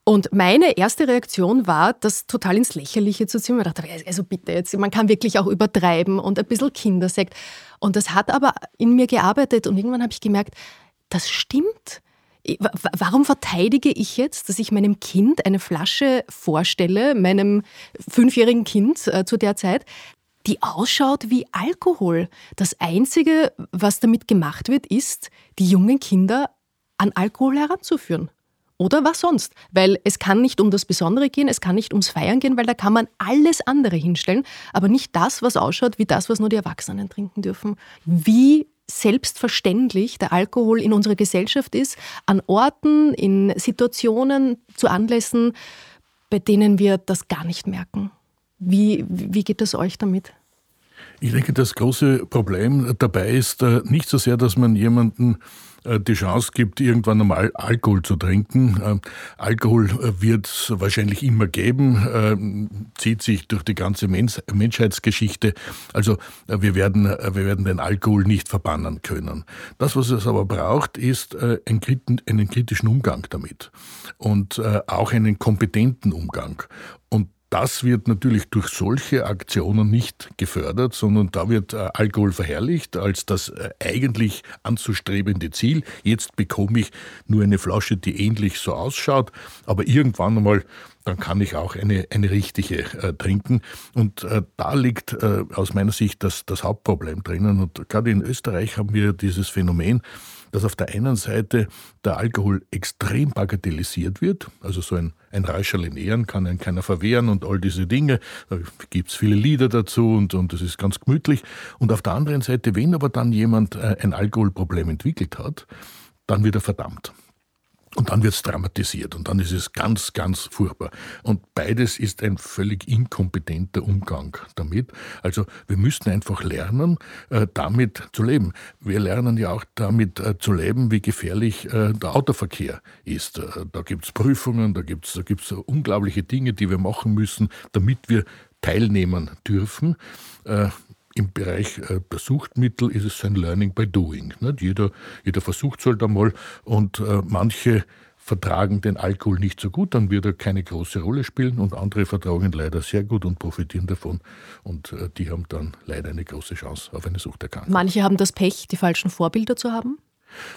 Und meine erste Reaktion war, das total ins Lächerliche zu ziehen. Ich dachte, also bitte jetzt, man kann wirklich auch übertreiben und ein bisschen Kindersekt. Und das hat aber in mir gearbeitet und irgendwann habe ich gemerkt, das stimmt. Warum verteidige ich jetzt, dass ich meinem Kind eine Flasche vorstelle, meinem fünfjährigen Kind äh, zu der Zeit, die ausschaut wie Alkohol? Das Einzige, was damit gemacht wird, ist, die jungen Kinder an Alkohol heranzuführen. Oder was sonst? Weil es kann nicht um das Besondere gehen, es kann nicht ums Feiern gehen, weil da kann man alles andere hinstellen, aber nicht das, was ausschaut wie das, was nur die Erwachsenen trinken dürfen. Wie selbstverständlich der Alkohol in unserer Gesellschaft ist, an Orten, in Situationen, zu Anlässen, bei denen wir das gar nicht merken. Wie, wie geht es euch damit? Ich denke, das große Problem dabei ist äh, nicht so sehr, dass man jemanden die Chance gibt, irgendwann einmal Alkohol zu trinken. Ähm, Alkohol äh, wird es wahrscheinlich immer geben, zieht sich durch die ganze Menschheitsgeschichte. Also wir werden, wir werden den Alkohol nicht verbannen können. Das, was es aber braucht, ist einen kritischen Umgang damit und auch einen kompetenten Umgang. Und das wird natürlich durch solche Aktionen nicht gefördert, sondern da wird äh, Alkohol verherrlicht als das äh, eigentlich anzustrebende Ziel. Jetzt bekomme ich nur eine Flasche, die ähnlich so ausschaut, aber irgendwann einmal dann kann ich auch eine, eine richtige äh, trinken. Und äh, da liegt äh, aus meiner Sicht das, das Hauptproblem drinnen. Und gerade in Österreich haben wir dieses Phänomen, dass auf der einen Seite der Alkohol extrem bagatellisiert wird, also so ein, ein Räuscherle nähern kann ein keiner verwehren und all diese Dinge. Da gibt es viele Lieder dazu und, und das ist ganz gemütlich. Und auf der anderen Seite, wenn aber dann jemand äh, ein Alkoholproblem entwickelt hat, dann wird er verdammt. Und dann wird es dramatisiert und dann ist es ganz, ganz furchtbar. Und beides ist ein völlig inkompetenter Umgang damit. Also wir müssten einfach lernen, äh, damit zu leben. Wir lernen ja auch damit äh, zu leben, wie gefährlich äh, der Autoverkehr ist. Da gibt es Prüfungen, da gibt es da gibt's unglaubliche Dinge, die wir machen müssen, damit wir teilnehmen dürfen. Im Bereich der Suchtmittel ist es ein Learning by Doing. Jeder, jeder versucht es halt einmal und äh, manche vertragen den Alkohol nicht so gut, dann wird er keine große Rolle spielen und andere vertragen ihn leider sehr gut und profitieren davon und äh, die haben dann leider eine große Chance auf eine Suchterkrankung. Manche haben das Pech, die falschen Vorbilder zu haben?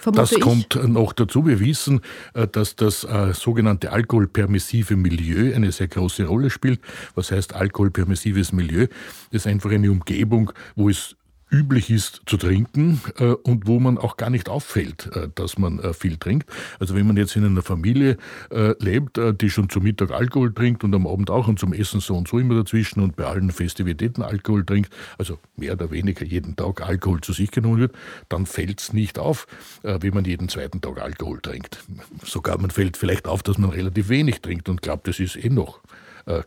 Das ich. kommt noch dazu. Wir wissen, äh, dass das äh, sogenannte alkoholpermissive Milieu eine sehr große Rolle spielt. Was heißt alkoholpermissives Milieu? Das ist einfach eine Umgebung, wo es üblich ist zu trinken äh, und wo man auch gar nicht auffällt, äh, dass man äh, viel trinkt. Also wenn man jetzt in einer Familie äh, lebt, äh, die schon zum Mittag Alkohol trinkt und am Abend auch und zum Essen so und so immer dazwischen und bei allen Festivitäten Alkohol trinkt, also mehr oder weniger jeden Tag Alkohol zu sich genommen wird, dann fällt es nicht auf, äh, wenn man jeden zweiten Tag Alkohol trinkt. Sogar man fällt vielleicht auf, dass man relativ wenig trinkt und glaubt, das ist eh noch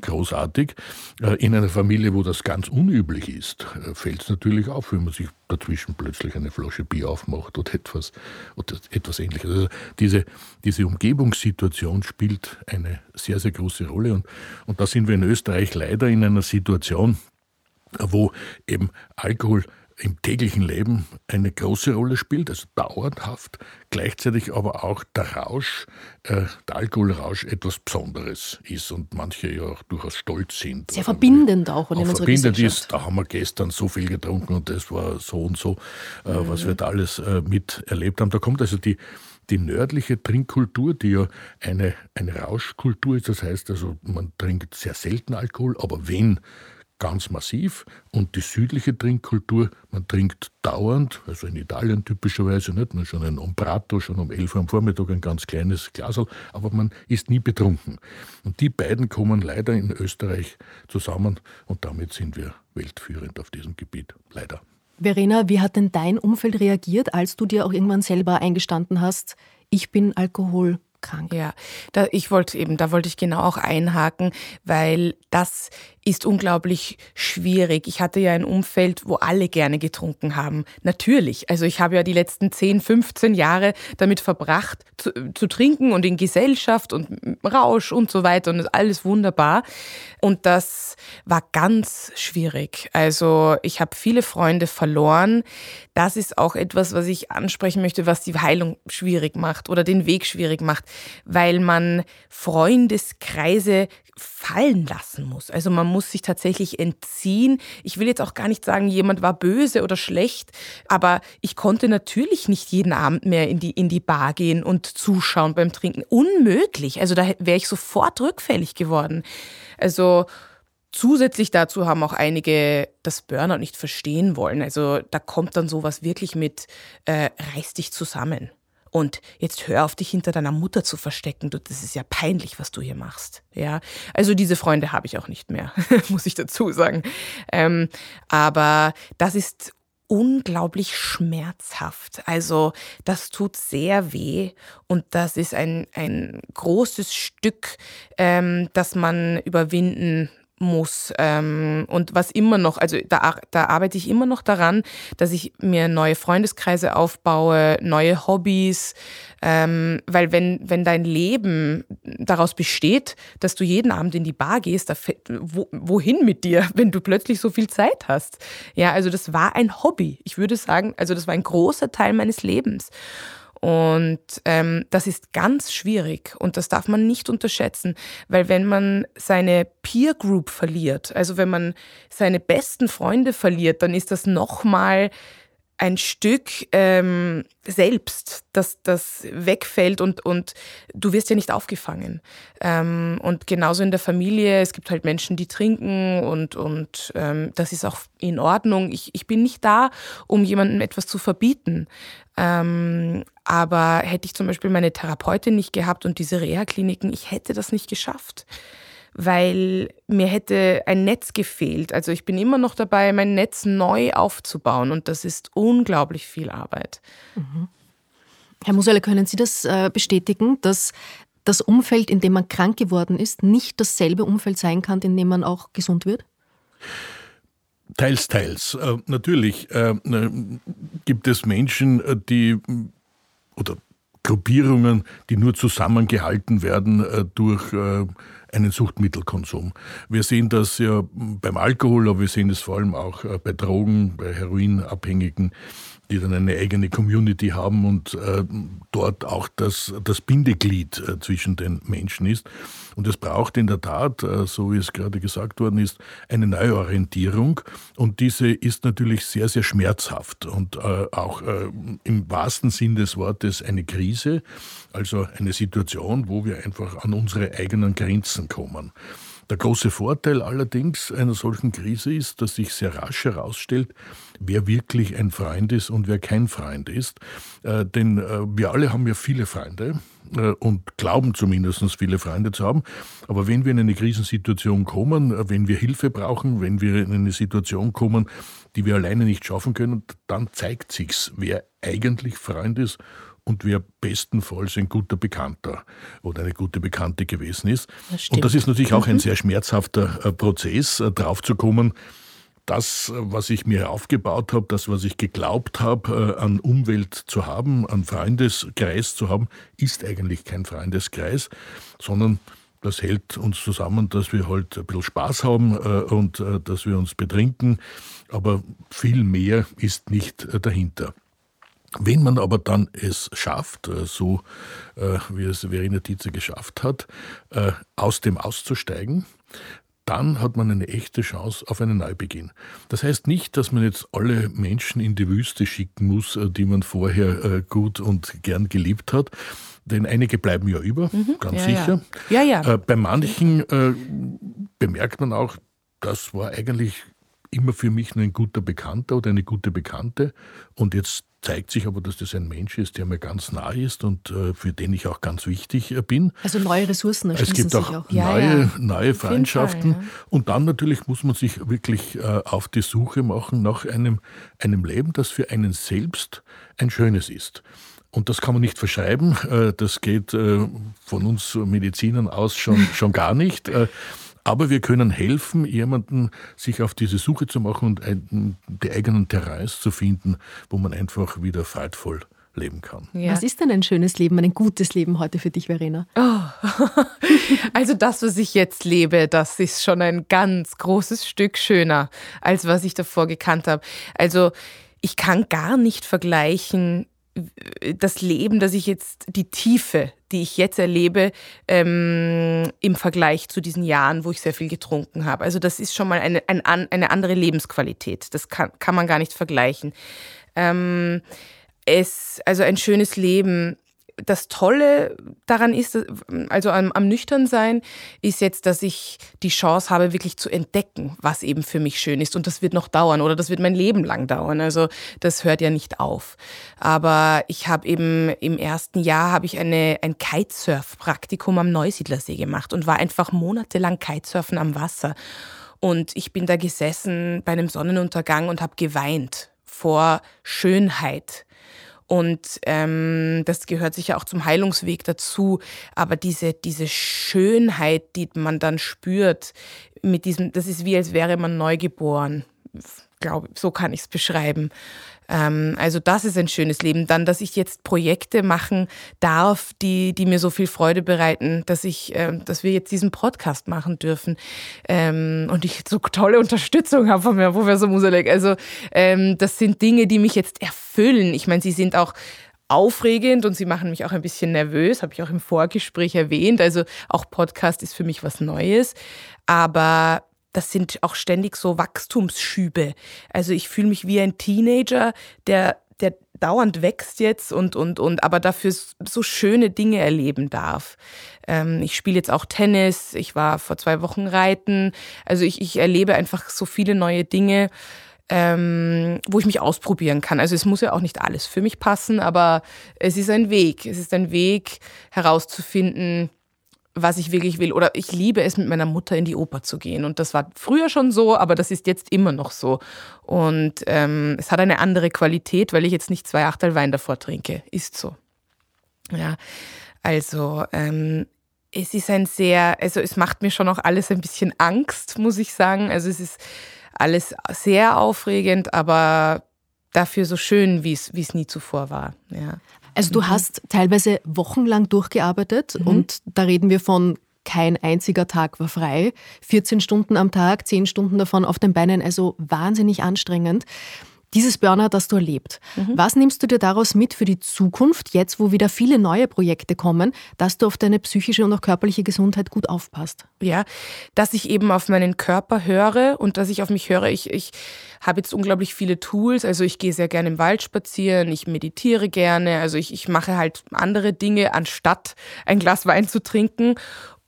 großartig. Äh, in einer Familie, wo das ganz unüblich ist, äh, fällt es natürlich auf, wenn man sich dazwischen plötzlich eine Flasche Bier aufmacht oder etwas, oder etwas ähnliches. Also diese, diese Umgebungssituation spielt eine sehr, sehr große Rolle. Und, und da sind wir in Österreich leider in einer Situation, wo eben Alkohol im täglichen Leben eine große Rolle spielt, also dauerhaft, gleichzeitig aber auch der Rausch, äh, der Alkoholrausch etwas Besonderes ist und manche ja auch durchaus stolz sind. Sehr verbindend auch. Und auch verbindend ist, da haben wir gestern so viel getrunken und das war so und so, äh, mhm. was wir da alles äh, miterlebt haben. Da kommt also die, die nördliche Trinkkultur, die ja eine, eine Rauschkultur ist, das heißt also, man trinkt sehr selten Alkohol, aber wenn, ganz massiv und die südliche Trinkkultur, man trinkt dauernd, also in Italien typischerweise nicht, nur schon ein Ombrato, schon um 11 Uhr am Vormittag ein ganz kleines Glas, aber man ist nie betrunken. Und die beiden kommen leider in Österreich zusammen und damit sind wir weltführend auf diesem Gebiet, leider. Verena, wie hat denn dein Umfeld reagiert, als du dir auch irgendwann selber eingestanden hast, ich bin Alkohol krank. Ja, da, ich wollte eben, da wollte ich genau auch einhaken, weil das ist unglaublich schwierig. Ich hatte ja ein Umfeld, wo alle gerne getrunken haben. Natürlich. Also ich habe ja die letzten 10, 15 Jahre damit verbracht, zu, zu trinken und in Gesellschaft und Rausch und so weiter und alles wunderbar. Und das war ganz schwierig. Also ich habe viele Freunde verloren. Das ist auch etwas, was ich ansprechen möchte, was die Heilung schwierig macht oder den Weg schwierig macht, weil man Freundeskreise fallen lassen muss. Also man muss sich tatsächlich entziehen. Ich will jetzt auch gar nicht sagen, jemand war böse oder schlecht, aber ich konnte natürlich nicht jeden Abend mehr in die, in die Bar gehen und zuschauen beim Trinken. Unmöglich. Also da wäre ich sofort rückfällig geworden. Also Zusätzlich dazu haben auch einige das Burnout nicht verstehen wollen. Also da kommt dann sowas wirklich mit, äh, reiß dich zusammen. Und jetzt hör auf, dich hinter deiner Mutter zu verstecken. Du, das ist ja peinlich, was du hier machst. Ja, also diese Freunde habe ich auch nicht mehr, muss ich dazu sagen. Ähm, aber das ist unglaublich schmerzhaft. Also das tut sehr weh und das ist ein, ein großes Stück, ähm, das man überwinden muss. Ähm, und was immer noch, also da, da arbeite ich immer noch daran, dass ich mir neue Freundeskreise aufbaue, neue Hobbys, ähm, weil wenn, wenn dein Leben daraus besteht, dass du jeden Abend in die Bar gehst, da, wo, wohin mit dir, wenn du plötzlich so viel Zeit hast? Ja, also das war ein Hobby. Ich würde sagen, also das war ein großer Teil meines Lebens. Und ähm, das ist ganz schwierig und das darf man nicht unterschätzen, weil wenn man seine Peer Group verliert, also wenn man seine besten Freunde verliert, dann ist das nochmal ein Stück ähm, selbst, das, das wegfällt und, und du wirst ja nicht aufgefangen. Ähm, und genauso in der Familie, es gibt halt Menschen, die trinken und, und ähm, das ist auch in Ordnung. Ich, ich bin nicht da, um jemandem etwas zu verbieten. Ähm, Aber hätte ich zum Beispiel meine Therapeutin nicht gehabt und diese Reha-Kliniken, ich hätte das nicht geschafft weil mir hätte ein Netz gefehlt. Also ich bin immer noch dabei, mein Netz neu aufzubauen und das ist unglaublich viel Arbeit. Mhm. Herr Musele, können Sie das äh, bestätigen, dass das Umfeld, in dem man krank geworden ist, nicht dasselbe Umfeld sein kann, in dem man auch gesund wird? Teils, teils. Äh, natürlich äh, gibt es Menschen, äh, die oder Gruppierungen, die nur zusammengehalten werden äh, durch äh, einen Suchtmittelkonsum. Wir sehen das ja beim Alkohol, aber wir sehen es vor allem auch äh, bei Drogen, bei Heroinabhängigen die dann eine eigene Community haben und äh, dort auch das, das Bindeglied äh, zwischen den Menschen ist. Und es braucht in der Tat, äh, so wie es gerade gesagt worden ist, eine Neuorientierung. Und diese ist natürlich sehr, sehr schmerzhaft und äh, auch äh, im wahrsten Sinn des Wortes eine Krise, also eine Situation, wo wir einfach an unsere eigenen Grenzen kommen. Der große Vorteil allerdings einer solchen Krise ist, dass sich sehr rasch herausstellt, wer wirklich ein Freund ist und wer kein Freund ist. Äh, denn äh, wir alle haben ja viele Freunde äh, und glauben zumindest viele Freunde zu haben. Aber wenn wir in eine Krisensituation kommen, äh, wenn wir Hilfe brauchen, wenn wir in eine Situation kommen, die wir alleine nicht schaffen können, dann zeigt sich's, wer eigentlich Freund ist und wer bestenfalls ein guter Bekannter oder eine gute Bekannte gewesen ist. Das und das ist natürlich auch ein mhm. sehr schmerzhafter äh, Prozess, äh, draufzukommen, das, was ich mir aufgebaut habe, das, was ich geglaubt habe, äh, an Umwelt zu haben, an Freundeskreis zu haben, ist eigentlich kein Freundeskreis, sondern das hält uns zusammen, dass wir halt ein bisschen Spaß haben und dass wir uns betrinken, aber viel mehr ist nicht dahinter. Wenn man aber dann es schafft, äh, so äh, wie es Verena Tietze geschafft hat, äh, aus dem auszusteigen, dann hat man eine echte Chance auf einen Neubeginn. Das heißt nicht, dass man jetzt alle Menschen in die Wüste schicken muss, die man vorher gut und gern geliebt hat, denn einige bleiben ja über, mhm, ganz ja, sicher. Ja. Ja, ja. bei manchen bemerkt man auch, das war eigentlich immer für mich nur ein guter Bekannter oder eine gute Bekannte und jetzt zeigt sich aber, dass das ein Mensch ist, der mir ganz nahe ist und äh, für den ich auch ganz wichtig äh, bin. Also neue Ressourcen Es gibt auch, auch. Neue, ja, ja. neue Freundschaften. Fall, ja. Und dann natürlich muss man sich wirklich äh, auf die Suche machen nach einem, einem Leben, das für einen selbst ein schönes ist. Und das kann man nicht verschreiben. Äh, das geht äh, von uns Medizinern aus schon, schon gar nicht. Aber wir können helfen, jemanden sich auf diese Suche zu machen und ein, die eigenen Terrains zu finden, wo man einfach wieder freudvoll leben kann. Ja. Was ist denn ein schönes Leben, ein gutes Leben heute für dich, Verena? Oh. also das, was ich jetzt lebe, das ist schon ein ganz großes Stück schöner, als was ich davor gekannt habe. Also ich kann gar nicht vergleichen, das Leben, das ich jetzt, die Tiefe, die ich jetzt erlebe, ähm, im Vergleich zu diesen Jahren, wo ich sehr viel getrunken habe. Also das ist schon mal eine, eine, eine andere Lebensqualität. Das kann, kann man gar nicht vergleichen. Ähm, es, also ein schönes Leben das Tolle daran ist, also am, am Nüchternsein, ist jetzt, dass ich die Chance habe, wirklich zu entdecken, was eben für mich schön ist. Und das wird noch dauern oder das wird mein Leben lang dauern. Also das hört ja nicht auf. Aber ich habe eben im ersten Jahr habe ich eine, ein Kitesurf-Praktikum am Neusiedlersee gemacht und war einfach monatelang Kitesurfen am Wasser. Und ich bin da gesessen bei einem Sonnenuntergang und habe geweint vor Schönheit und ähm, das gehört sicher auch zum Heilungsweg dazu. Aber diese, diese Schönheit, die man dann spürt, mit diesem, das ist wie, als wäre man neugeboren. Glaube, so kann ich es beschreiben. Ähm, also das ist ein schönes Leben. Dann, dass ich jetzt Projekte machen darf, die, die mir so viel Freude bereiten, dass ich, äh, dass wir jetzt diesen Podcast machen dürfen ähm, und ich so tolle Unterstützung habe von mir, Professor Musalek. Also ähm, das sind Dinge, die mich jetzt erfüllen. Ich meine, sie sind auch aufregend und sie machen mich auch ein bisschen nervös, habe ich auch im Vorgespräch erwähnt. Also auch Podcast ist für mich was Neues. Aber das sind auch ständig so Wachstumsschübe. Also ich fühle mich wie ein Teenager, der, der dauernd wächst jetzt und, und, und, aber dafür so schöne Dinge erleben darf. Ähm, ich spiele jetzt auch Tennis, ich war vor zwei Wochen reiten. Also ich, ich erlebe einfach so viele neue Dinge. ähm, wo ich mich ausprobieren kann. Also es muss ja auch nicht alles für mich passen, aber es ist ein Weg. Es ist ein Weg herauszufinden, was ich wirklich will. Oder ich liebe es, mit meiner Mutter in die Oper zu gehen. Und das war früher schon so, aber das ist jetzt immer noch so. Und ähm, es hat eine andere Qualität, weil ich jetzt nicht zwei Achtel Wein davor trinke. Ist so. Ja, also ähm, es ist ein sehr, also es macht mir schon auch alles ein bisschen Angst, muss ich sagen. Also es ist alles sehr aufregend, aber dafür so schön, wie es, nie zuvor war. Ja. Also du mhm. hast teilweise wochenlang durchgearbeitet mhm. und da reden wir von kein einziger Tag war frei. 14 Stunden am Tag, 10 Stunden davon auf den Beinen, also wahnsinnig anstrengend. Dieses Burnout, das du erlebt, mhm. was nimmst du dir daraus mit für die Zukunft, jetzt wo wieder viele neue Projekte kommen, dass du auf deine psychische und auch körperliche Gesundheit gut aufpasst? Ja, dass ich eben auf meinen Körper höre und dass ich auf mich höre. Ich, ich habe jetzt unglaublich viele Tools, also ich gehe sehr gerne im Wald spazieren, ich meditiere gerne, also ich, ich mache halt andere Dinge, anstatt ein Glas Wein zu trinken.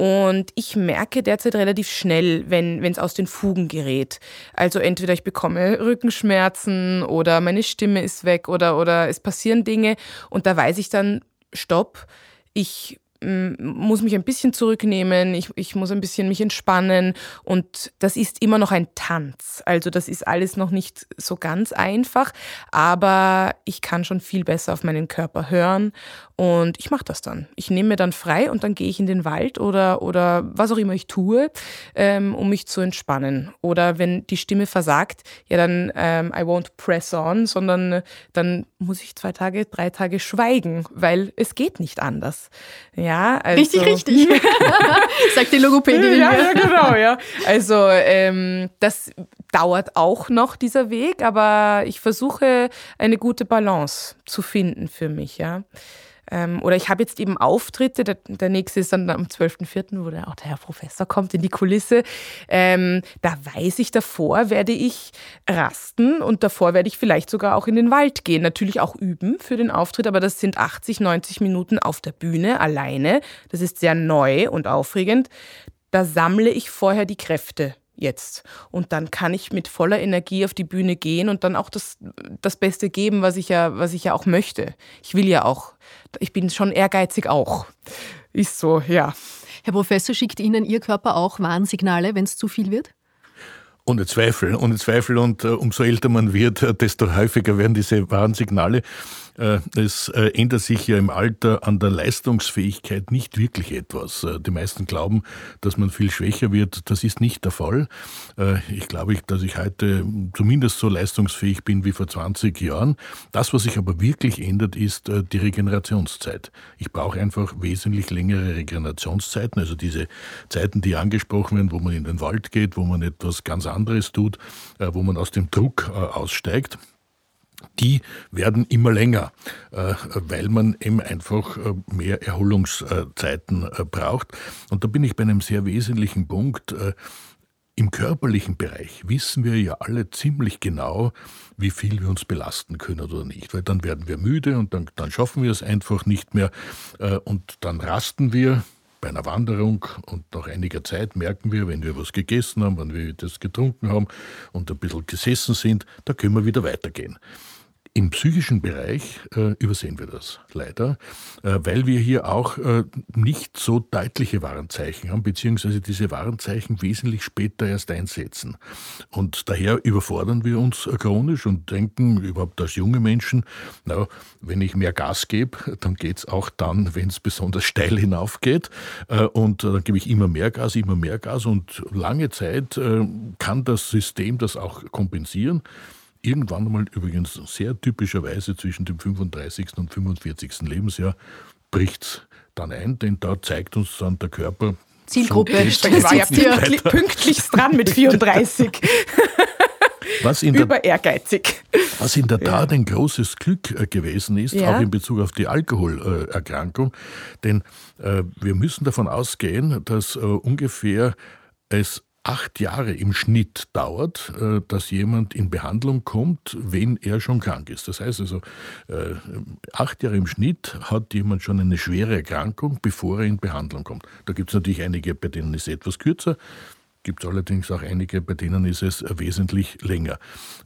Und ich merke derzeit relativ schnell, wenn es aus den Fugen gerät. Also entweder ich bekomme Rückenschmerzen oder meine Stimme ist weg oder, oder es passieren Dinge und da weiß ich dann, stopp, ich muss mich ein bisschen zurücknehmen, ich, ich muss ein bisschen mich entspannen und das ist immer noch ein Tanz. Also das ist alles noch nicht so ganz einfach, aber ich kann schon viel besser auf meinen Körper hören und ich mache das dann. Ich nehme mir dann frei und dann gehe ich in den Wald oder, oder was auch immer ich tue, ähm, um mich zu entspannen. Oder wenn die Stimme versagt, ja dann ähm, I won't press on, sondern dann muss ich zwei Tage, drei Tage schweigen, weil es geht nicht anders. Ja, also, richtig, richtig. Sagt die Logopädin. ja, ja, genau, ja. Also ähm, das dauert auch noch, dieser Weg, aber ich versuche eine gute Balance zu finden für mich, ja. Ähm, oder ich habe jetzt eben Auftritte, der, der, nächste ist dann am 12.04., wo der, auch der Herr Professor kommt in die Kulisse. Ähm, da weiß ich, davor werde ich rasten und davor werde ich vielleicht sogar auch in den Wald gehen. Natürlich auch üben für den Auftritt, aber das sind 80, 90 Minuten auf der Bühne alleine. Das ist sehr neu und aufregend. Da sammle ich vorher die Kräfte jetzt. Und dann kann ich mit voller Energie auf die Bühne gehen und dann auch das, das Beste geben, was ich ja, was ich ja auch möchte. Ich will ja auch, ich bin schon ehrgeizig auch. Ist so, ja. Herr Professor, schickt Ihnen Ihr Körper auch Warnsignale, wenn es zu viel wird? Ohne Zweifel, ohne Zweifel. Und äh, umso älter man wird, äh, desto häufiger werden diese Warnsignale. Äh, es äh, ändert sich ja im Alter an der Leistungsfähigkeit nicht wirklich etwas. Äh, die meisten glauben, dass man viel schwächer wird. Das ist nicht der Fall. Ich glaube, dass ich heute zumindest so leistungsfähig bin wie vor 20 Jahren. Das, was sich aber wirklich ändert, ist die Regenerationszeit. Ich brauche einfach wesentlich längere Regenerationszeiten, also diese Zeiten, die angesprochen werden, wo man in den Wald geht, wo man etwas ganz anderes tut, wo man aus dem Druck aussteigt die werden immer länger, äh, weil man eben einfach äh, mehr Erholungszeiten äh, braucht. Und da bin ich bei einem sehr wesentlichen Punkt. Im körperlichen Bereich wissen wir ja alle ziemlich genau, wie viel wir uns belasten können oder nicht. Weil dann werden wir müde und dann, dann schaffen wir es einfach nicht mehr. Und dann rasten wir bei einer Wanderung und nach einiger Zeit merken wir, wenn wir was gegessen haben, wenn wir das getrunken haben und ein bisschen gesessen sind, da können wir wieder weitergehen. Im psychischen Bereich äh, übersehen wir das leider, äh, weil wir hier auch äh, nicht so deutliche Warnzeichen haben, beziehungsweise diese Warnzeichen wesentlich später erst einsetzen. Und daher überfordern wir uns chronisch und denken überhaupt als junge Menschen, na, wenn ich mehr Gas gebe, dann geht es auch dann, wenn es besonders steil hinaufgeht. Äh, und dann gebe ich immer mehr Gas, immer mehr Gas und lange Zeit äh, kann das System das auch kompensieren irgendwann einmal übrigens sehr typischerweise zwischen dem 35. und 45. Lebensjahr bricht es dann ein, denn da zeigt uns dann der Körper. Zielgruppe, so ich war ja pünktlich, pünktlichst dran mit 34. Was in der, Über ehrgeizig. Was in der Tat ja. ein großes Glück äh, gewesen ist, ja. auch in Bezug auf die Alkoholerkrankung. Denn äh, wir müssen davon ausgehen, dass äh, ungefähr es acht Jahre im Schnitt dauert, äh, dass jemand in Behandlung kommt, wenn er schon krank ist. Das heißt also, äh, acht Jahre im Schnitt hat jemand schon eine schwere Erkrankung, bevor er in Behandlung kommt. Da gibt es natürlich einige, bei denen ist es etwas kürzer. Gibt es allerdings auch einige, bei denen ist es wesentlich länger.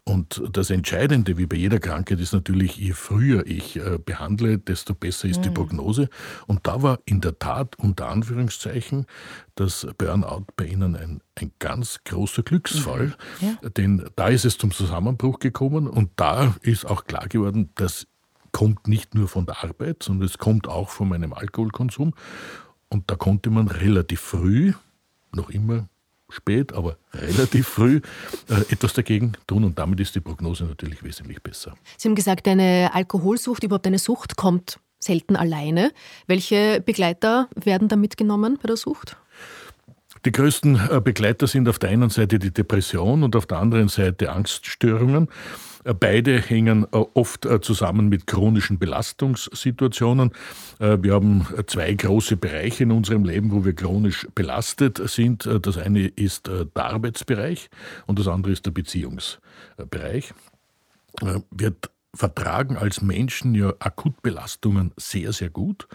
Und das Entscheidende, wie bei jeder Krankheit, ist natürlich, je früher ich äh, behandle, desto besser ist mhm. die Prognose. Und da war in der Tat unter Anführungszeichen das Burnout bei Ihnen ein, ein ganz großer Glücksfall. Mhm. Ja. Denn da ist es zum Zusammenbruch gekommen und da ist auch klar geworden, das kommt nicht nur von der Arbeit, sondern es kommt auch von meinem Alkoholkonsum. Und da konnte man relativ früh, noch immer spät, aber relativ früh äh, etwas dagegen tun und damit ist die Prognose natürlich wesentlich besser. Sie haben gesagt, eine Alkoholsucht, überhaupt eine Sucht kommt selten alleine. Welche Begleiter werden da mitgenommen bei der Sucht? Die größten äh, Begleiter sind auf der einen Seite die Depression und auf der anderen Seite Angststörungen. Beide hängen äh, oft äh, zusammen mit chronischen Belastungssituationen. Äh, wir haben zwei große Bereiche in unserem Leben, wo wir chronisch belastet sind. Das eine ist der Arbeitsbereich und das andere ist der Beziehungsbereich. Wird vertragen als Menschen ja Akutbelastungen sehr, sehr gut.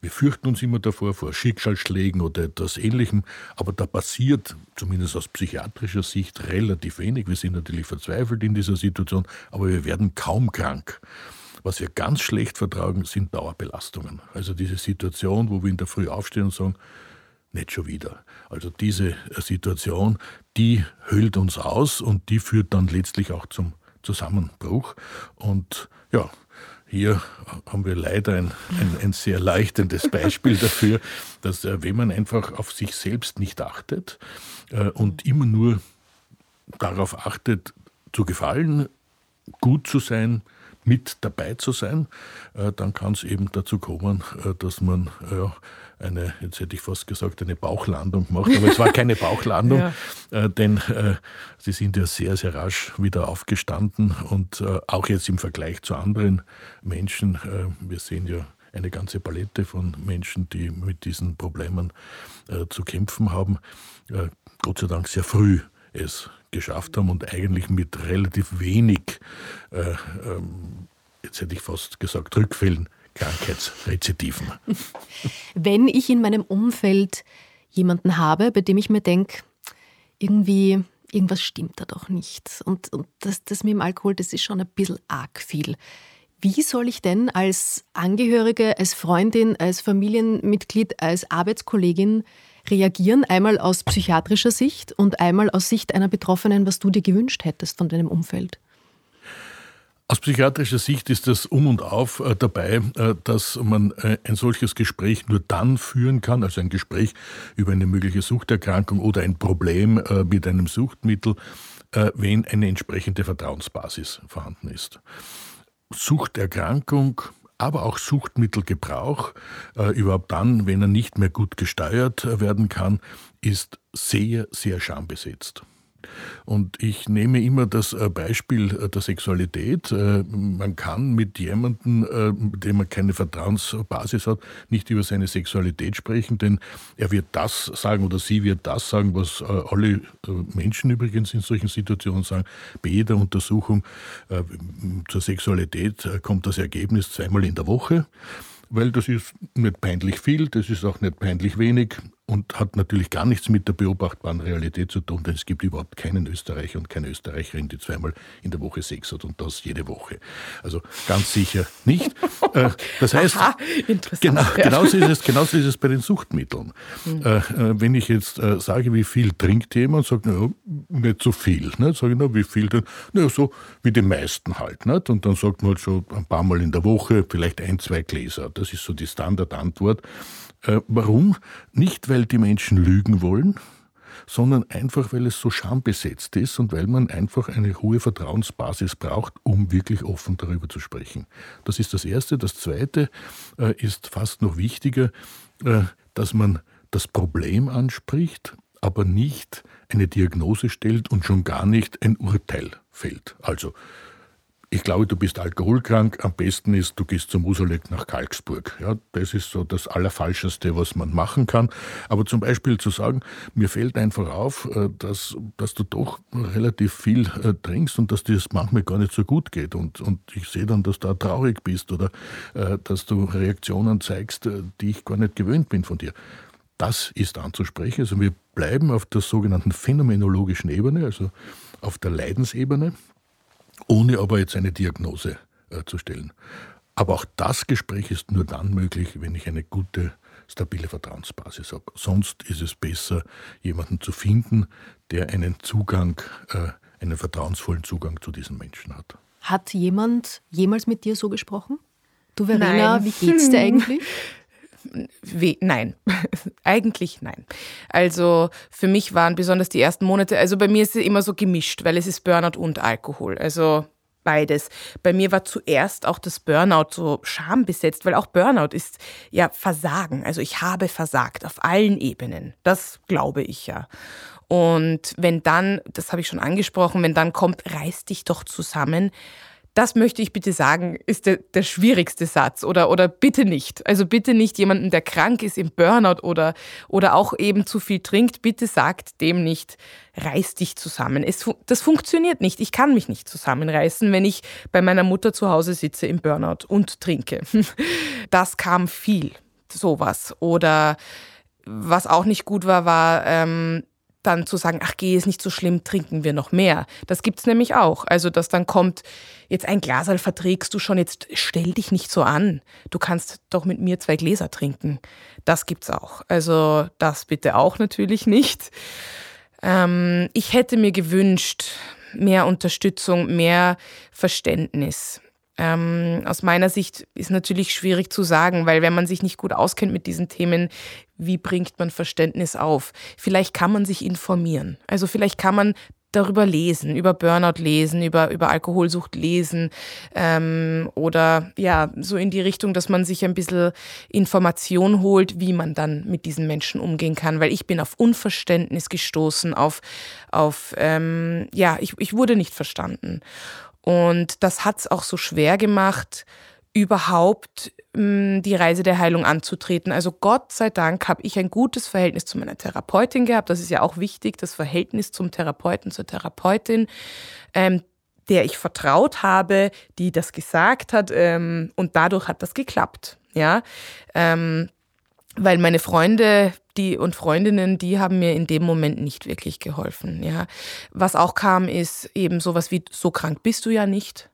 Wir fürchten uns immer davor, vor Schicksalsschlägen oder etwas Ähnlichem, aber da passiert, zumindest aus psychiatrischer Sicht, relativ wenig. Wir sind natürlich verzweifelt in dieser Situation, aber wir werden kaum krank. Was wir ganz schlecht vertragen, sind Dauerbelastungen. Also diese Situation, wo wir in der Früh aufstehen und sagen, nicht schon wieder. Also diese Situation, die hüllt uns aus und die führt dann letztlich auch zum Zusammenbruch. Und ja, hier haben wir leider ein, ein, ein sehr leuchtendes Beispiel dafür, dass äh, wenn man einfach auf sich selbst nicht achtet äh, und immer nur darauf achtet, zu gefallen, gut zu sein, mit dabei zu sein, äh, dann kann es eben dazu kommen, dass man ja, eine, jetzt hätte ich fast gesagt, eine Bauchlandung macht, aber es war keine Bauchlandung, ja. äh, denn äh, sie sind ja sehr, sehr rasch wieder aufgestanden und äh, auch jetzt im Vergleich zu anderen Menschen, äh, wir sehen ja eine ganze Palette von Menschen, die mit diesen Problemen äh, zu kämpfen haben, äh, Gott sei Dank sehr früh es geschafft haben und eigentlich mit relativ wenig, ähm, jetzt hätte ich fast gesagt, Rückfällen Krankheitsrezidiven. Wenn ich in meinem Umfeld jemanden habe, bei dem ich mir denke, irgendwie, irgendwas stimmt da doch nicht. Und, und das, das mit dem Alkohol, das ist schon ein bisschen arg viel. Wie soll ich denn als Angehörige, als Freundin, als Familienmitglied, als Arbeitskollegin reagieren? Einmal aus psychiatrischer Sicht und einmal aus Sicht einer Betroffenen, was du dir gewünscht hättest von deinem Umfeld? Aus psychiatrischer Sicht ist das um und auf äh, dabei, äh, dass man äh, ein solches Gespräch nur dann führen kann, also ein Gespräch über eine mögliche Suchterkrankung oder ein Problem mit einem Suchtmittel, wenn eine entsprechende Vertrauensbasis vorhanden ist. Suchterkrankung, aber auch Suchtmittelgebrauch, überhaupt dann, wenn er nicht mehr gut gesteuert werden kann, ist sehr, sehr schambesetzt. Und ich nehme immer das äh, Beispiel äh, der Sexualität. Äh, man kann mit jemandem, dem man keine Vertrauensbasis hat, nicht über seine Sexualität sprechen, denn er wird das sagen oder sie wird das sagen, was alle Menschen übrigens in solchen Situationen sagen. Bei jeder Untersuchung zur Sexualität kommt das Ergebnis zweimal in der Woche weil das ist nicht peinlich viel, das ist auch nicht peinlich wenig und hat natürlich gar nichts mit der beobachtbaren Realität zu tun, denn es gibt überhaupt keinen Österreicher und keine Österreicherin, die zweimal in der Woche Sex hat und das jede Woche. Also ganz sicher nicht. Äh, das heißt, Aha, genau, genauso, ist es, genauso ist es bei den Suchtmitteln. Mhm. Wenn ich jetzt sage, wie viel trinkt jemand, sagt na, nicht so viel. Ne? Sage ich, na, wie viel denn? Na, so wie die meisten halt. Nicht? Und dann sagt man halt so ein paar Mal in der Woche, vielleicht ein, zwei Gläser. Das ist so die Standardantwort. Äh, warum? Nicht, weil die Menschen lügen wollen, sondern einfach, weil es so schambesetzt ist und weil man einfach eine hohe Vertrauensbasis braucht, um wirklich offen darüber zu sprechen. Das ist das Erste. Das Zweite äh, ist fast noch wichtiger, äh, dass man das Problem anspricht, aber nicht eine Diagnose stellt und schon gar nicht ein Urteil fällt. Also ich glaube, du bist alkoholkrank. Am besten ist, du gehst zum Musalek nach Kalksburg. Ja, das ist so das Allerfalscheste, was man machen kann. Aber zum Beispiel zu sagen, mir fällt einfach auf, äh, dass, dass du doch relativ viel äh, trinkst und dass dir das manchmal gar nicht so gut geht. Und, und ich sehe dann, dass du traurig bist oder äh, dass du Reaktionen zeigst, die ich gar nicht gewöhnt bin von dir das ist anzusprechen. Also wir bleiben auf der sogenannten phänomenologischen Ebene, also auf der Leidensebene, ohne aber jetzt eine Diagnose äh, zu stellen. Aber auch das Gespräch ist nur dann möglich, wenn ich eine gute, stabile Vertrauensbasis habe. Sonst ist es besser, jemanden zu finden, der einen Zugang, äh, einen vertrauensvollen Zugang zu diesen Menschen hat. Hat jemand jemals mit dir so gesprochen? Du Verena, nein. wie geht's dir eigentlich? We nein, eigentlich nein. Also für mich waren besonders die ersten Monate, also bei mir ist es immer so gemischt, weil es ist Burnout und Alkohol. Also beides. Bei mir war zuerst auch das Burnout so schambesetzt, weil auch Burnout ist ja Versagen. Also ich habe versagt auf allen Ebenen. Das glaube ich ja. Und wenn dann, das habe ich schon angesprochen, wenn dann kommt, reiß dich doch zusammen, das möchte ich bitte sagen, ist der, der schwierigste Satz oder, oder bitte nicht. Also bitte nicht jemanden, der krank ist im Burnout oder, oder auch eben zu viel trinkt, bitte sagt dem nicht, reiß dich zusammen. Es, das funktioniert nicht. Ich kann mich nicht zusammenreißen, wenn ich bei meiner Mutter zu Hause sitze im Burnout und trinke. Das kam viel, sowas. Oder was auch nicht gut war, war, ähm, dann zu sagen, ach geh, ist nicht so schlimm, trinken wir noch mehr. Das gibt's nämlich auch. Also, dass dann kommt, jetzt ein Glasal verträgst du schon, jetzt stell dich nicht so an. Du kannst doch mit mir zwei Gläser trinken. Das gibt's auch. Also, das bitte auch natürlich nicht. Ähm, ich hätte mir gewünscht, mehr Unterstützung, mehr Verständnis. Ähm, aus meiner Sicht ist natürlich schwierig zu sagen, weil wenn man sich nicht gut auskennt mit diesen Themen, wie bringt man Verständnis auf? Vielleicht kann man sich informieren. Also vielleicht kann man darüber lesen, über Burnout lesen, über, über Alkoholsucht lesen ähm, oder ja, so in die Richtung, dass man sich ein bisschen Information holt, wie man dann mit diesen Menschen umgehen kann, weil ich bin auf Unverständnis gestoßen, auf, auf ähm, ja, ich, ich wurde nicht verstanden. Und das hat es auch so schwer gemacht, überhaupt mh, mm, die Reise der Heilung anzutreten. Also Gott sei Dank habe ich ein gutes Verhältnis zu meiner Therapeutin gehabt. Das ist ja auch wichtig, das Verhältnis zum Therapeuten, zur Therapeutin, ähm, der ich vertraut habe, die das gesagt hat. Ähm, und dadurch hat das geklappt. Ja, ähm, weil meine Freunde die und Freundinnen, die haben mir in dem Moment nicht wirklich geholfen. Ja, was auch kam, ist eben sowas wie so krank bist du ja nicht.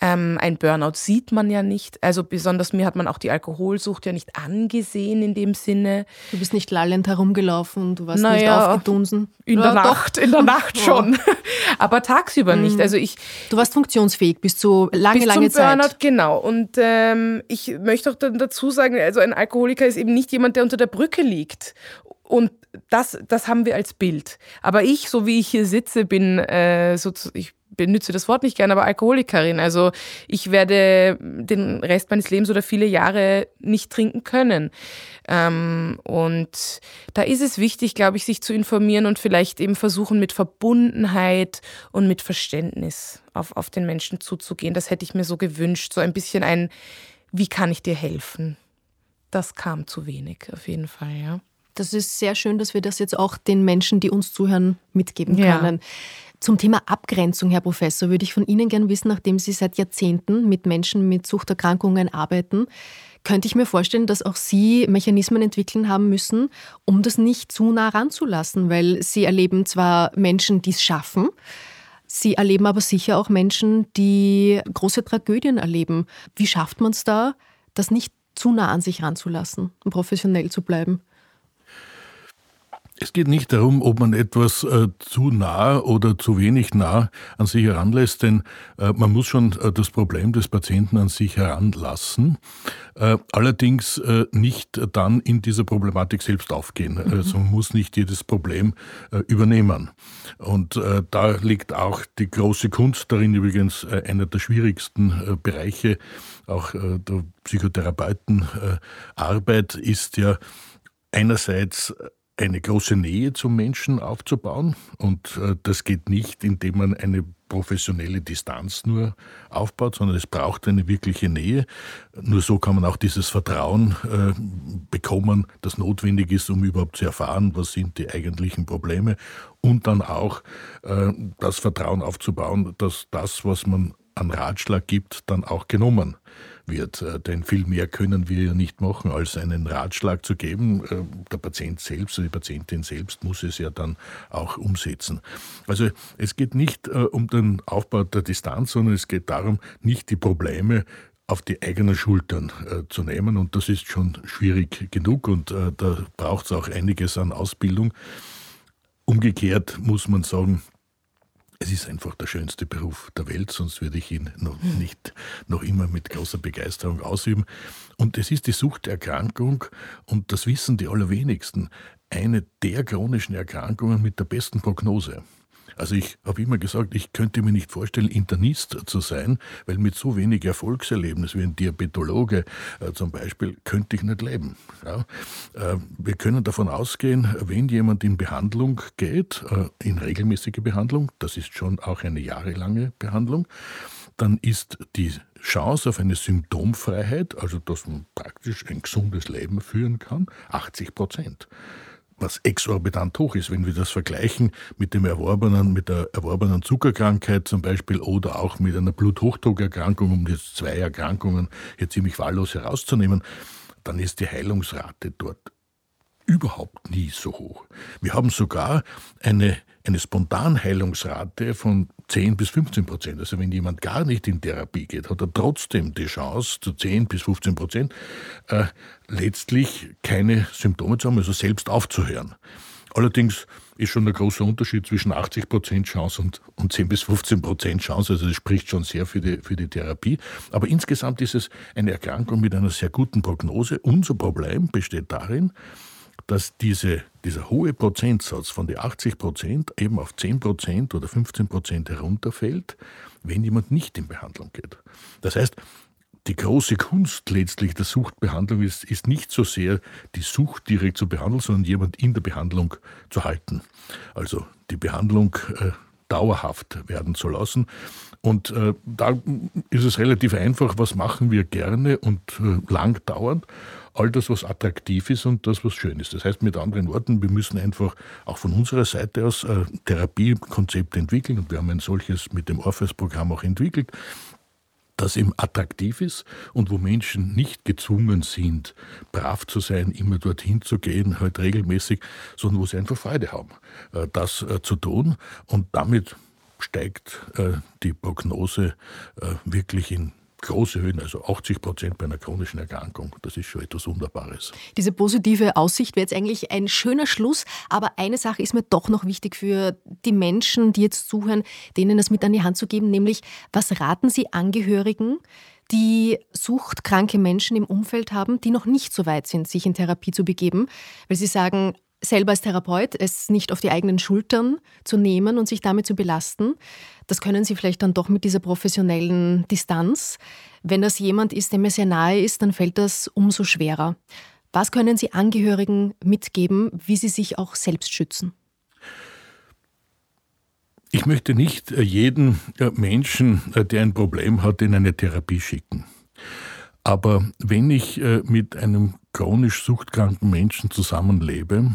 Ähm, ein Burnout sieht man ja nicht. Also besonders mir hat man auch die Alkoholsucht ja nicht angesehen in dem Sinne. Du bist nicht lallend herumgelaufen, du warst naja, nicht aufgedunsen. In der Nacht, in der Nacht schon. Aber tagsüber mhm. nicht. Also ich. Du warst funktionsfähig bis zu lange, bis lange zum Zeit. Burnout, genau. Und ähm, ich möchte auch dann dazu sagen, also ein Alkoholiker ist eben nicht jemand, der unter der Brücke liegt und das, das haben wir als Bild. Aber ich, so wie ich hier sitze, bin äh, so, ich benutze das Wort nicht gerne, aber Alkoholikerin. Also ich werde den Rest meines Lebens oder viele Jahre nicht trinken können. Ähm, und da ist es wichtig, glaube ich, sich zu informieren und vielleicht eben versuchen, mit Verbundenheit und mit Verständnis auf, auf den Menschen zuzugehen. Das hätte ich mir so gewünscht. So ein bisschen ein, wie kann ich dir helfen? Das kam zu wenig, auf jeden Fall, ja. Das ist sehr schön, dass wir das jetzt auch den Menschen, die uns zuhören, mitgeben können. Ja. Zum Thema Abgrenzung, Herr Professor, würde ich von Ihnen gerne wissen, nachdem Sie seit Jahrzehnten mit Menschen mit Suchterkrankungen arbeiten, könnte ich mir vorstellen, dass auch Sie Mechanismen entwickeln haben müssen, um das nicht zu nah ranzulassen, weil Sie erleben zwar Menschen, die es schaffen, Sie erleben aber sicher auch Menschen, die große Tragödien erleben. Wie schafft man es da, das nicht zu nah an sich ranzulassen und professionell zu bleiben? Es geht nicht darum, ob man etwas äh, zu nah oder zu wenig nah an sich heranlässt, denn äh, man muss schon äh, das Problem des Patienten an sich heranlassen, äh, allerdings äh, nicht dann in dieser Problematik selbst aufgehen. Mhm. Also man muss nicht jedes Problem äh, übernehmen. Und da liegt auch die große Kunst darin, übrigens einer der schwierigsten Bereiche auch der Psychotherapeutenarbeit ist ja einerseits eine große Nähe zum Menschen aufzubauen. Und äh, das geht nicht, indem man eine professionelle Distanz nur aufbaut, sondern es braucht eine wirkliche Nähe. Nur so kann man auch dieses Vertrauen äh, bekommen, das notwendig ist, um überhaupt zu erfahren, was sind die eigentlichen Probleme. Und dann auch äh, das Vertrauen aufzubauen, dass das, was man an Ratschlag gibt, dann auch genommen wird. Äh, denn viel mehr können wir ja nicht machen, als einen Ratschlag zu geben. Äh, der Patient selbst die Patientin selbst muss es ja dann auch umsetzen. Also es geht nicht äh, um den Aufbau der Distanz, sondern es geht darum, nicht die Probleme auf die eigenen Schultern äh, zu nehmen. Und das ist schon schwierig genug und äh, da braucht es auch einiges an Ausbildung. Umgekehrt muss man sagen, es ist einfach der schönste Beruf der Welt, sonst würde ich ihn noch nicht noch immer mit großer Begeisterung ausüben. Und es ist die Suchterkrankung, und das wissen die allerwenigsten, eine der chronischen Erkrankungen mit der besten Prognose. Also ich habe immer gesagt, ich könnte mir nicht vorstellen, Internist zu sein, weil mit so wenig Erfolgserlebnis wie ein Diabetologe äh, zum Beispiel könnte ich nicht leben. Ja? Äh, wir können davon ausgehen, wenn jemand in Behandlung geht, äh, in regelmäßige Behandlung, das ist schon auch eine jahrelange Behandlung, dann ist die Chance auf eine Symptomfreiheit, also dass man praktisch ein gesundes Leben führen kann, 80 Prozent was exorbitant hoch ist, wenn wir das vergleichen mit dem erworbenen, mit der erworbenen Zuckerkrankheit zum Beispiel oder auch mit einer Bluthochdruckerkrankung, um jetzt zwei Erkrankungen hier ziemlich wahllos herauszunehmen, dann ist die Heilungsrate dort überhaupt nie so hoch. Wir haben sogar eine, eine Spontanheilungsrate von 10 bis 15 Prozent. Also wenn jemand gar nicht in Therapie geht, hat er trotzdem die Chance, zu 10 bis 15 Prozent äh, letztlich keine Symptome zu haben, also selbst aufzuhören. Allerdings ist schon ein großer Unterschied zwischen 80 Prozent Chance und, und 10 bis 15 Prozent Chance. Also das spricht schon sehr für die, für die Therapie. Aber insgesamt ist es eine Erkrankung mit einer sehr guten Prognose. Unser Problem besteht darin, dass diese, dieser hohe Prozentsatz von den 80 Prozent eben auf 10 Prozent oder 15 Prozent herunterfällt, wenn jemand nicht in Behandlung geht. Das heißt, die große Kunst letztlich der Suchtbehandlung ist, ist nicht so sehr die Sucht direkt zu behandeln, sondern jemand in der Behandlung zu halten. Also die Behandlung äh, dauerhaft werden zu lassen. Und äh, da ist es relativ einfach, was machen wir gerne und äh, lang dauernd all das, was attraktiv ist und das, was schön ist. Das heißt mit anderen Worten, wir müssen einfach auch von unserer Seite aus äh, Therapiekonzepte entwickeln und wir haben ein solches mit dem Orpheus-Programm auch entwickelt, das eben attraktiv ist und wo Menschen nicht gezwungen sind, brav zu sein, immer dorthin zu gehen, halt regelmäßig, sondern wo sie einfach Freude haben, äh, das äh, zu tun und damit steigt die Prognose wirklich in große Höhen, also 80 Prozent bei einer chronischen Erkrankung. Das ist schon etwas Wunderbares. Diese positive Aussicht wäre jetzt eigentlich ein schöner Schluss, aber eine Sache ist mir doch noch wichtig für die Menschen, die jetzt zuhören, denen das mit an die Hand zu geben, nämlich was raten Sie Angehörigen, die suchtkranke Menschen im Umfeld haben, die noch nicht so weit sind, sich in Therapie zu begeben, weil sie sagen, selber als Therapeut es nicht auf die eigenen Schultern zu nehmen und sich damit zu belasten. Das können Sie vielleicht dann doch mit dieser professionellen Distanz. Wenn das jemand ist, der mir sehr nahe ist, dann fällt das umso schwerer. Was können Sie Angehörigen mitgeben, wie sie sich auch selbst schützen? Ich möchte nicht äh, jeden äh, Menschen, äh, der ein Problem hat, in eine Therapie schicken. Aber wenn ich mit einem chronisch suchtkranken Menschen zusammenlebe,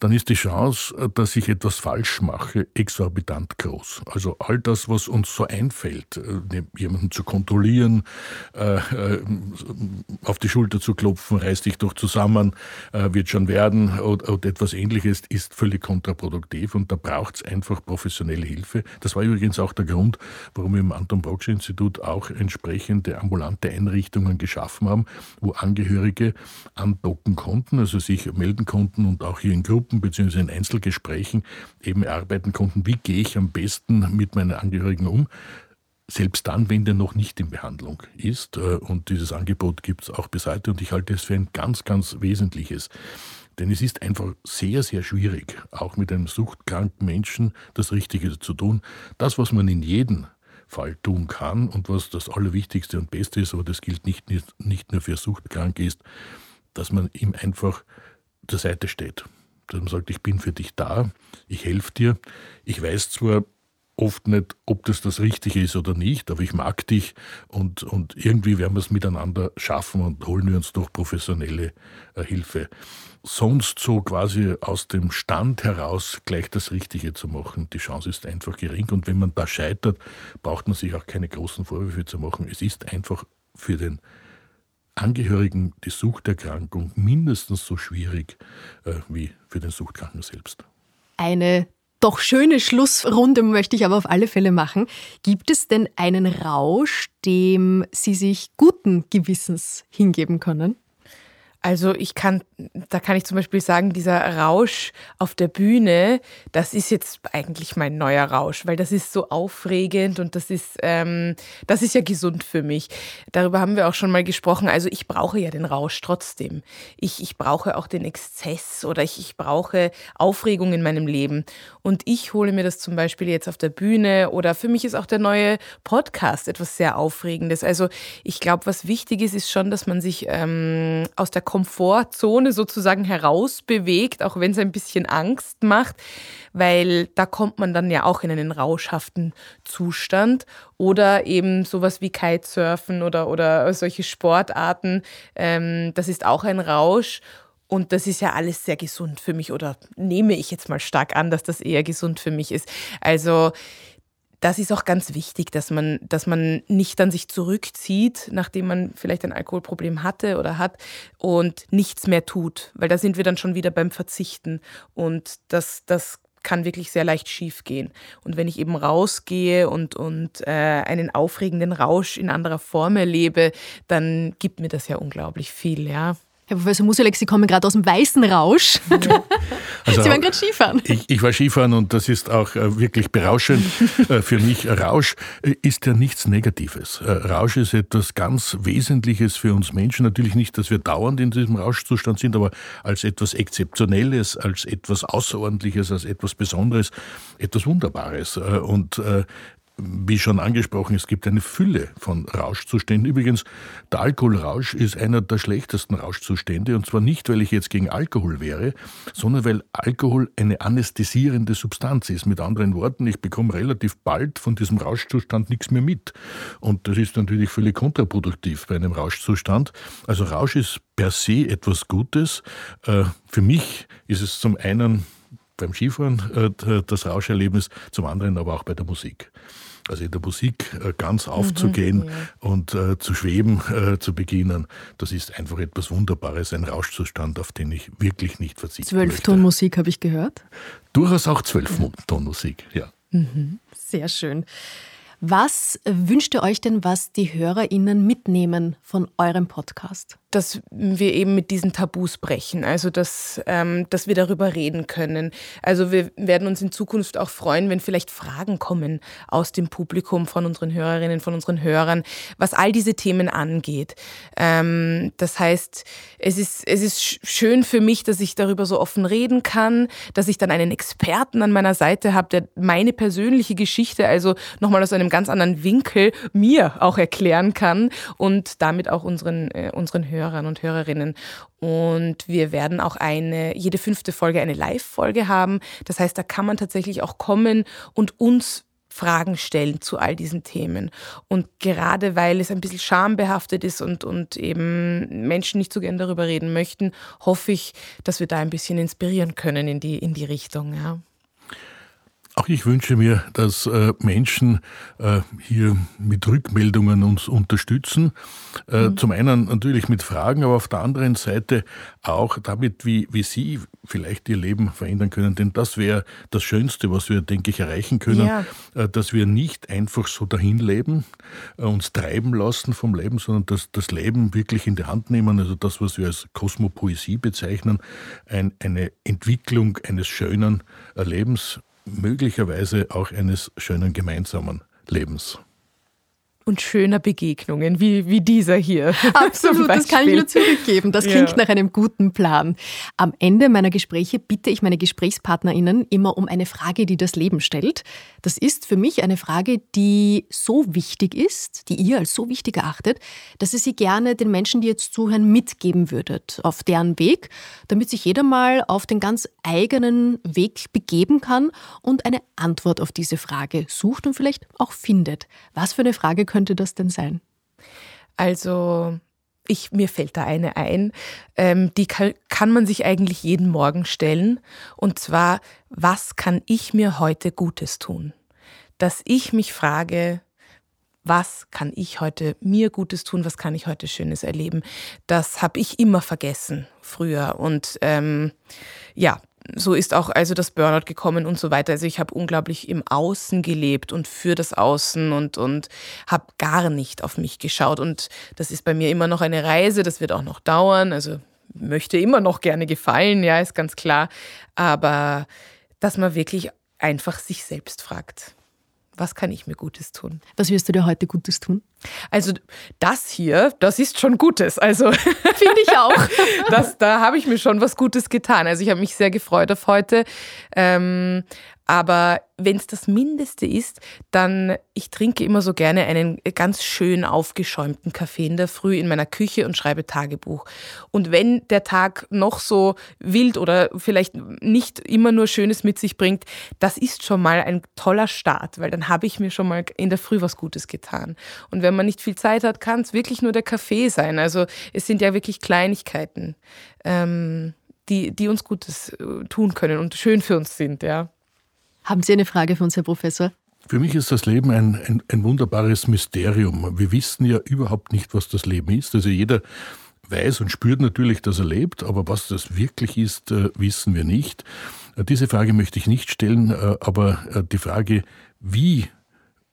dann ist die Chance, äh, dass ich etwas falsch mache, exorbitant groß. Also all das, was uns so einfällt, äh, jemanden zu kontrollieren, äh, auf die Schulter zu klopfen, reiß dich doch zusammen, wird schon werden oder etwas ähnliches, ist völlig kontraproduktiv und da braucht es einfach professionelle Hilfe. Das war übrigens auch der Grund, warum wir im Anton Brocksch Institut auch entsprechende ambulante Einrichtungen geschaffen haben, wo Angehörige andocken konnten, also sich melden konnten und auch hier in Gruppen bzw. in Einzelgesprächen eben erarbeiten konnten, wie gehe ich am besten mit meinen Angehörigen um. Selbst dann, wenn der noch nicht in Behandlung ist. Äh, und dieses Angebot gibt es auch bis heute und ich halte es für ein ganz, ganz wesentliches. Denn es ist einfach sehr, sehr schwierig, auch mit einem suchtkranken Menschen das Richtige zu tun. Das, was man in jedem Fall tun kann und was das Allerwichtigste und Beste ist, aber das gilt nicht, nicht, nicht nur für Suchtkranke ist, dass man ihm einfach zur Seite steht. Man sagt, ich bin für dich da, ich helfe dir. Ich weiß zwar oft nicht, ob das das Richtige ist oder nicht, aber ich mag dich und, und irgendwie werden wir es miteinander schaffen und holen wir uns doch professionelle äh, Hilfe. Sonst so quasi aus dem Stand heraus gleich das Richtige zu machen, die Chance ist einfach gering und wenn man da scheitert, braucht man sich auch keine großen Vorwürfe zu machen. Es ist einfach für den Angehörigen die Suchterkrankung mindestens so schwierig äh, wie für den Suchtkranken selbst. Eine doch schöne Schlussrunde möchte ich aber auf alle Fälle machen. Gibt es denn einen Rausch, dem Sie sich guten Gewissens hingeben können? Also ich kann, da kann ich zum Beispiel sagen, dieser Rausch auf der Bühne, das ist jetzt eigentlich mein neuer Rausch, weil das ist so aufregend und das ist, ähm, das ist ja gesund für mich. Darüber haben wir auch schon mal gesprochen. Also ich brauche ja den Rausch trotzdem. Ich, ich brauche auch den Exzess oder ich, ich brauche Aufregung in meinem Leben. Und ich hole mir das zum Beispiel jetzt auf der Bühne oder für mich ist auch der neue Podcast etwas sehr Aufregendes. Also ich glaube, was wichtig ist, ist schon, dass man sich ähm, aus der Komfortzone sozusagen herausbewegt, auch wenn es ein bisschen Angst macht, weil da kommt man dann ja auch in einen rauschhaften Zustand oder eben sowas wie Kitesurfen oder, oder solche Sportarten, ähm, das ist auch ein Rausch. Und das ist ja alles sehr gesund für mich oder nehme ich jetzt mal stark an, dass das eher gesund für mich ist. Also das ist auch ganz wichtig, dass man, dass man nicht dann sich zurückzieht, nachdem man vielleicht ein Alkoholproblem hatte oder hat und nichts mehr tut, weil da sind wir dann schon wieder beim Verzichten und das, das kann wirklich sehr leicht schief gehen. Und wenn ich eben rausgehe und, und äh, einen aufregenden Rausch in anderer Form erlebe, dann gibt mir das ja unglaublich viel, ja. Herr Professor Musalek, Sie kommen gerade aus dem weißen Rausch. Ja. Also Sie waren gerade Skifahren. Ich, ich, war Skifahren und das ist auch äh, wirklich berauschend äh, für mich. Rausch äh, ist ja nichts Negatives. Rausch ist etwas ganz Wesentliches für uns Menschen. Natürlich nicht, dass wir dauernd in diesem Rauschzustand sind, aber als etwas Exzeptionelles, als etwas Außerordentliches, als etwas Besonderes, etwas Wunderbares. Und wie schon angesprochen, es gibt eine Fülle von Rauschzuständen. Übrigens, der Alkoholrausch ist einer der schlechtesten Rauschzustände. Und zwar nicht, weil ich jetzt gegen Alkohol wäre, sondern weil Alkohol eine anästhesierende Substanz ist. Mit anderen Worten, ich bekomme relativ bald von diesem Rauschzustand nichts mehr mit. Und das ist natürlich völlig kontraproduktiv bei einem Rauschzustand. Also Rausch ist per se etwas Gutes. Äh, für mich ist es zum einen beim Skifahren äh, das Rauscherlebnis, zum anderen aber auch bei der Musik also in der Musik äh, ganz aufzugehen mhm, ja. und äh, zu schweben äh, zu beginnen, das ist einfach etwas Wunderbares, ein Rauschzustand, auf den ich wirklich nicht verzichten Zwölftonmusik habe ich gehört? Durchaus auch Zwölftonmusik, ja. Mhm, sehr schön. Was wünscht ihr euch denn, was die HörerInnen mitnehmen von eurem Podcast? dass wir eben mit diesen Tabus brechen, also dass, ähm, dass wir darüber reden können. Also wir werden uns in Zukunft auch freuen, wenn vielleicht Fragen kommen aus dem Publikum, von unseren Hörerinnen, von unseren Hörern, was all diese Themen angeht. Ähm, das heißt, es ist, es ist schön für mich, dass ich darüber so offen reden kann, dass ich dann einen Experten an meiner Seite habe, der meine persönliche Geschichte, also nochmal aus einem ganz anderen Winkel, mir auch erklären kann und damit auch unseren, äh, unseren Hörern Hörern und Hörerinnen. Und wir werden auch eine, jede fünfte Folge eine Live-Folge haben. Das heißt, da kann man tatsächlich auch kommen und uns Fragen stellen zu all diesen Themen. Und gerade weil es ein bisschen schambehaftet ist und, und eben Menschen nicht so gern darüber reden möchten, hoffe ich, dass wir da ein bisschen inspirieren können in die, in die Richtung. Ja. Auch ich wünsche mir, dass äh, Menschen äh, hier mit Rückmeldungen uns unterstützen. Äh, mhm. Zum einen natürlich mit Fragen, aber auf der anderen Seite auch damit, wie, wie Sie vielleicht Ihr Leben verändern können. Denn das wäre das Schönste, was wir, denke ich, erreichen können, ja. dass wir nicht einfach so dahin leben, uns treiben lassen vom Leben, sondern dass das Leben wirklich in die Hand nehmen. Also das, was wir als Kosmopoesie bezeichnen, ein, eine Entwicklung eines schönen Lebens möglicherweise auch eines schönen gemeinsamen Lebens und schöner Begegnungen, wie, wie dieser hier. Absolut, das kann ich nur zurückgeben. Das klingt ja. nach einem guten Plan. Am Ende meiner Gespräche bitte ich meine GesprächspartnerInnen immer um eine Frage, die das Leben stellt. Das ist für mich eine Frage, die so wichtig ist, die ihr als so wichtig erachtet, dass ihr sie gerne den Menschen, die jetzt zuhören, mitgeben würdet auf deren Weg, damit sich jeder mal auf den ganz eigenen Weg begeben kann und eine Antwort auf diese Frage sucht und vielleicht auch findet. Was für eine Frage könnte könnte das denn sein? Also ich, mir fällt da eine ein, ähm, die kann, kann man sich eigentlich jeden Morgen stellen. Und zwar, was kann ich mir heute Gutes tun? Dass ich mich frage, was kann ich heute mir Gutes tun, was kann ich heute Schönes erleben. Das habe ich immer vergessen früher. Und ähm, ja, so ist auch also das Burnout gekommen und so weiter. Also ich habe unglaublich im Außen gelebt und für das Außen und, und habe gar nicht auf mich geschaut. Und das ist bei mir immer noch eine Reise, das wird auch noch dauern. Also möchte immer noch gerne gefallen, ja, ist ganz klar. Aber dass man wirklich einfach sich selbst fragt was kann ich mir Gutes tun? Was wirst du dir heute Gutes tun? Also das hier, das ist schon Gutes. Also finde ich auch. das, da habe ich mir schon was Gutes getan. Also ich habe mich sehr gefreut auf heute. Ähm, aber wenn es das Mindeste ist, dann, ich trinke immer so gerne einen ganz schön aufgeschäumten Kaffee in der Früh in meiner Küche und schreibe Tagebuch. Und wenn der Tag noch so wild oder vielleicht nicht immer nur Schönes mit sich bringt, das ist schon mal ein toller Start, weil dann habe ich mir schon mal in der Früh was Gutes getan. Und wenn man nicht viel Zeit hat, kann es wirklich nur der Kaffee sein. Also es sind ja wirklich Kleinigkeiten, ähm, die, die uns Gutes äh, tun können und schön für uns sind, ja. Haben Sie eine Frage für uns, Herr Professor? Für mich ist das Leben ein, ein, ein, wunderbares Mysterium. Wir wissen ja überhaupt nicht, was das Leben ist. Also jeder weiß und spürt natürlich, dass er lebt, aber was das wirklich ist, äh, wissen wir nicht. Äh, diese Frage möchte ich nicht stellen, äh, aber die Frage, wie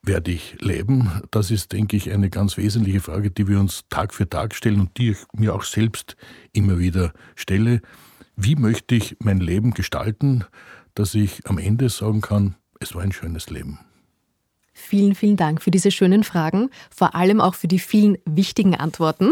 werde ich leben, das ist, denke ich, eine ganz wesentliche Frage, die wir uns Tag für Tag stellen und die ich mir auch selbst immer wieder stelle. Wie möchte ich mein Leben gestalten? Dass ich am Ende sagen kann, es war ein schönes Leben. Vielen, vielen Dank für diese schönen Fragen, vor allem auch für die vielen wichtigen Antworten.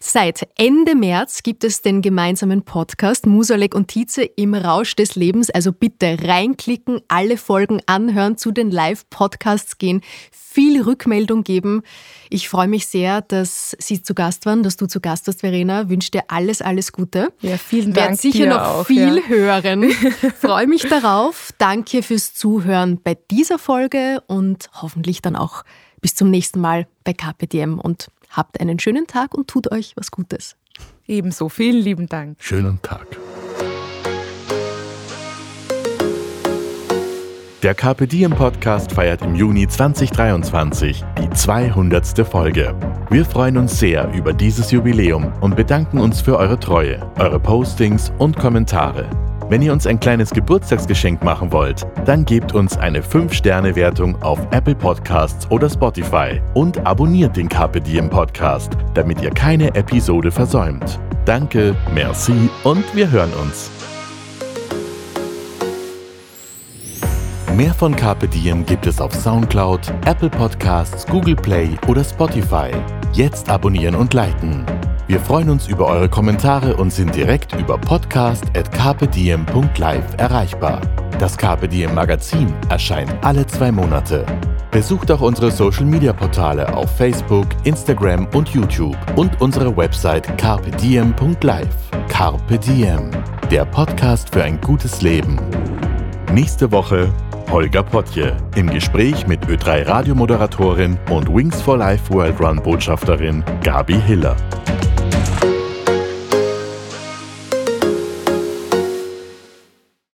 Seit Ende März gibt es den gemeinsamen Podcast Musalek und Tietze im Rausch des Lebens. Also bitte reinklicken, alle Folgen anhören, zu den Live-Podcasts gehen, viel Rückmeldung geben. Ich freue mich sehr, dass Sie zu Gast waren, dass du zu Gast warst, Verena. Wünsche dir alles, alles Gute. Ja, vielen Dank. Werde sicher noch auch, viel ja. hören. freue mich darauf. Danke fürs Zuhören bei dieser Folge und hoffentlich dann auch bis zum nächsten Mal bei KPDM und habt einen schönen Tag und tut euch was Gutes. Ebenso, vielen lieben Dank. Schönen Tag. Der Diem Podcast feiert im Juni 2023 die 200. Folge. Wir freuen uns sehr über dieses Jubiläum und bedanken uns für eure Treue, eure Postings und Kommentare. Wenn ihr uns ein kleines Geburtstagsgeschenk machen wollt, dann gebt uns eine 5-Sterne-Wertung auf Apple Podcasts oder Spotify und abonniert den Carpe Diem Podcast, damit ihr keine Episode versäumt. Danke, merci und wir hören uns. Mehr von Carpe Diem gibt es auf Soundcloud, Apple Podcasts, Google Play oder Spotify. Jetzt abonnieren und liken. Wir freuen uns über eure Kommentare und sind direkt über podcast.carpediem.live erreichbar. Das Diem Magazin erscheint alle zwei Monate. Besucht auch unsere Social Media Portale auf Facebook, Instagram und YouTube und unsere Website carpediem.live. Carpe Diem, der Podcast für ein gutes Leben. Nächste Woche Holger Potje im Gespräch mit Ö3 Radiomoderatorin und Wings for Life World Run Botschafterin Gabi Hiller.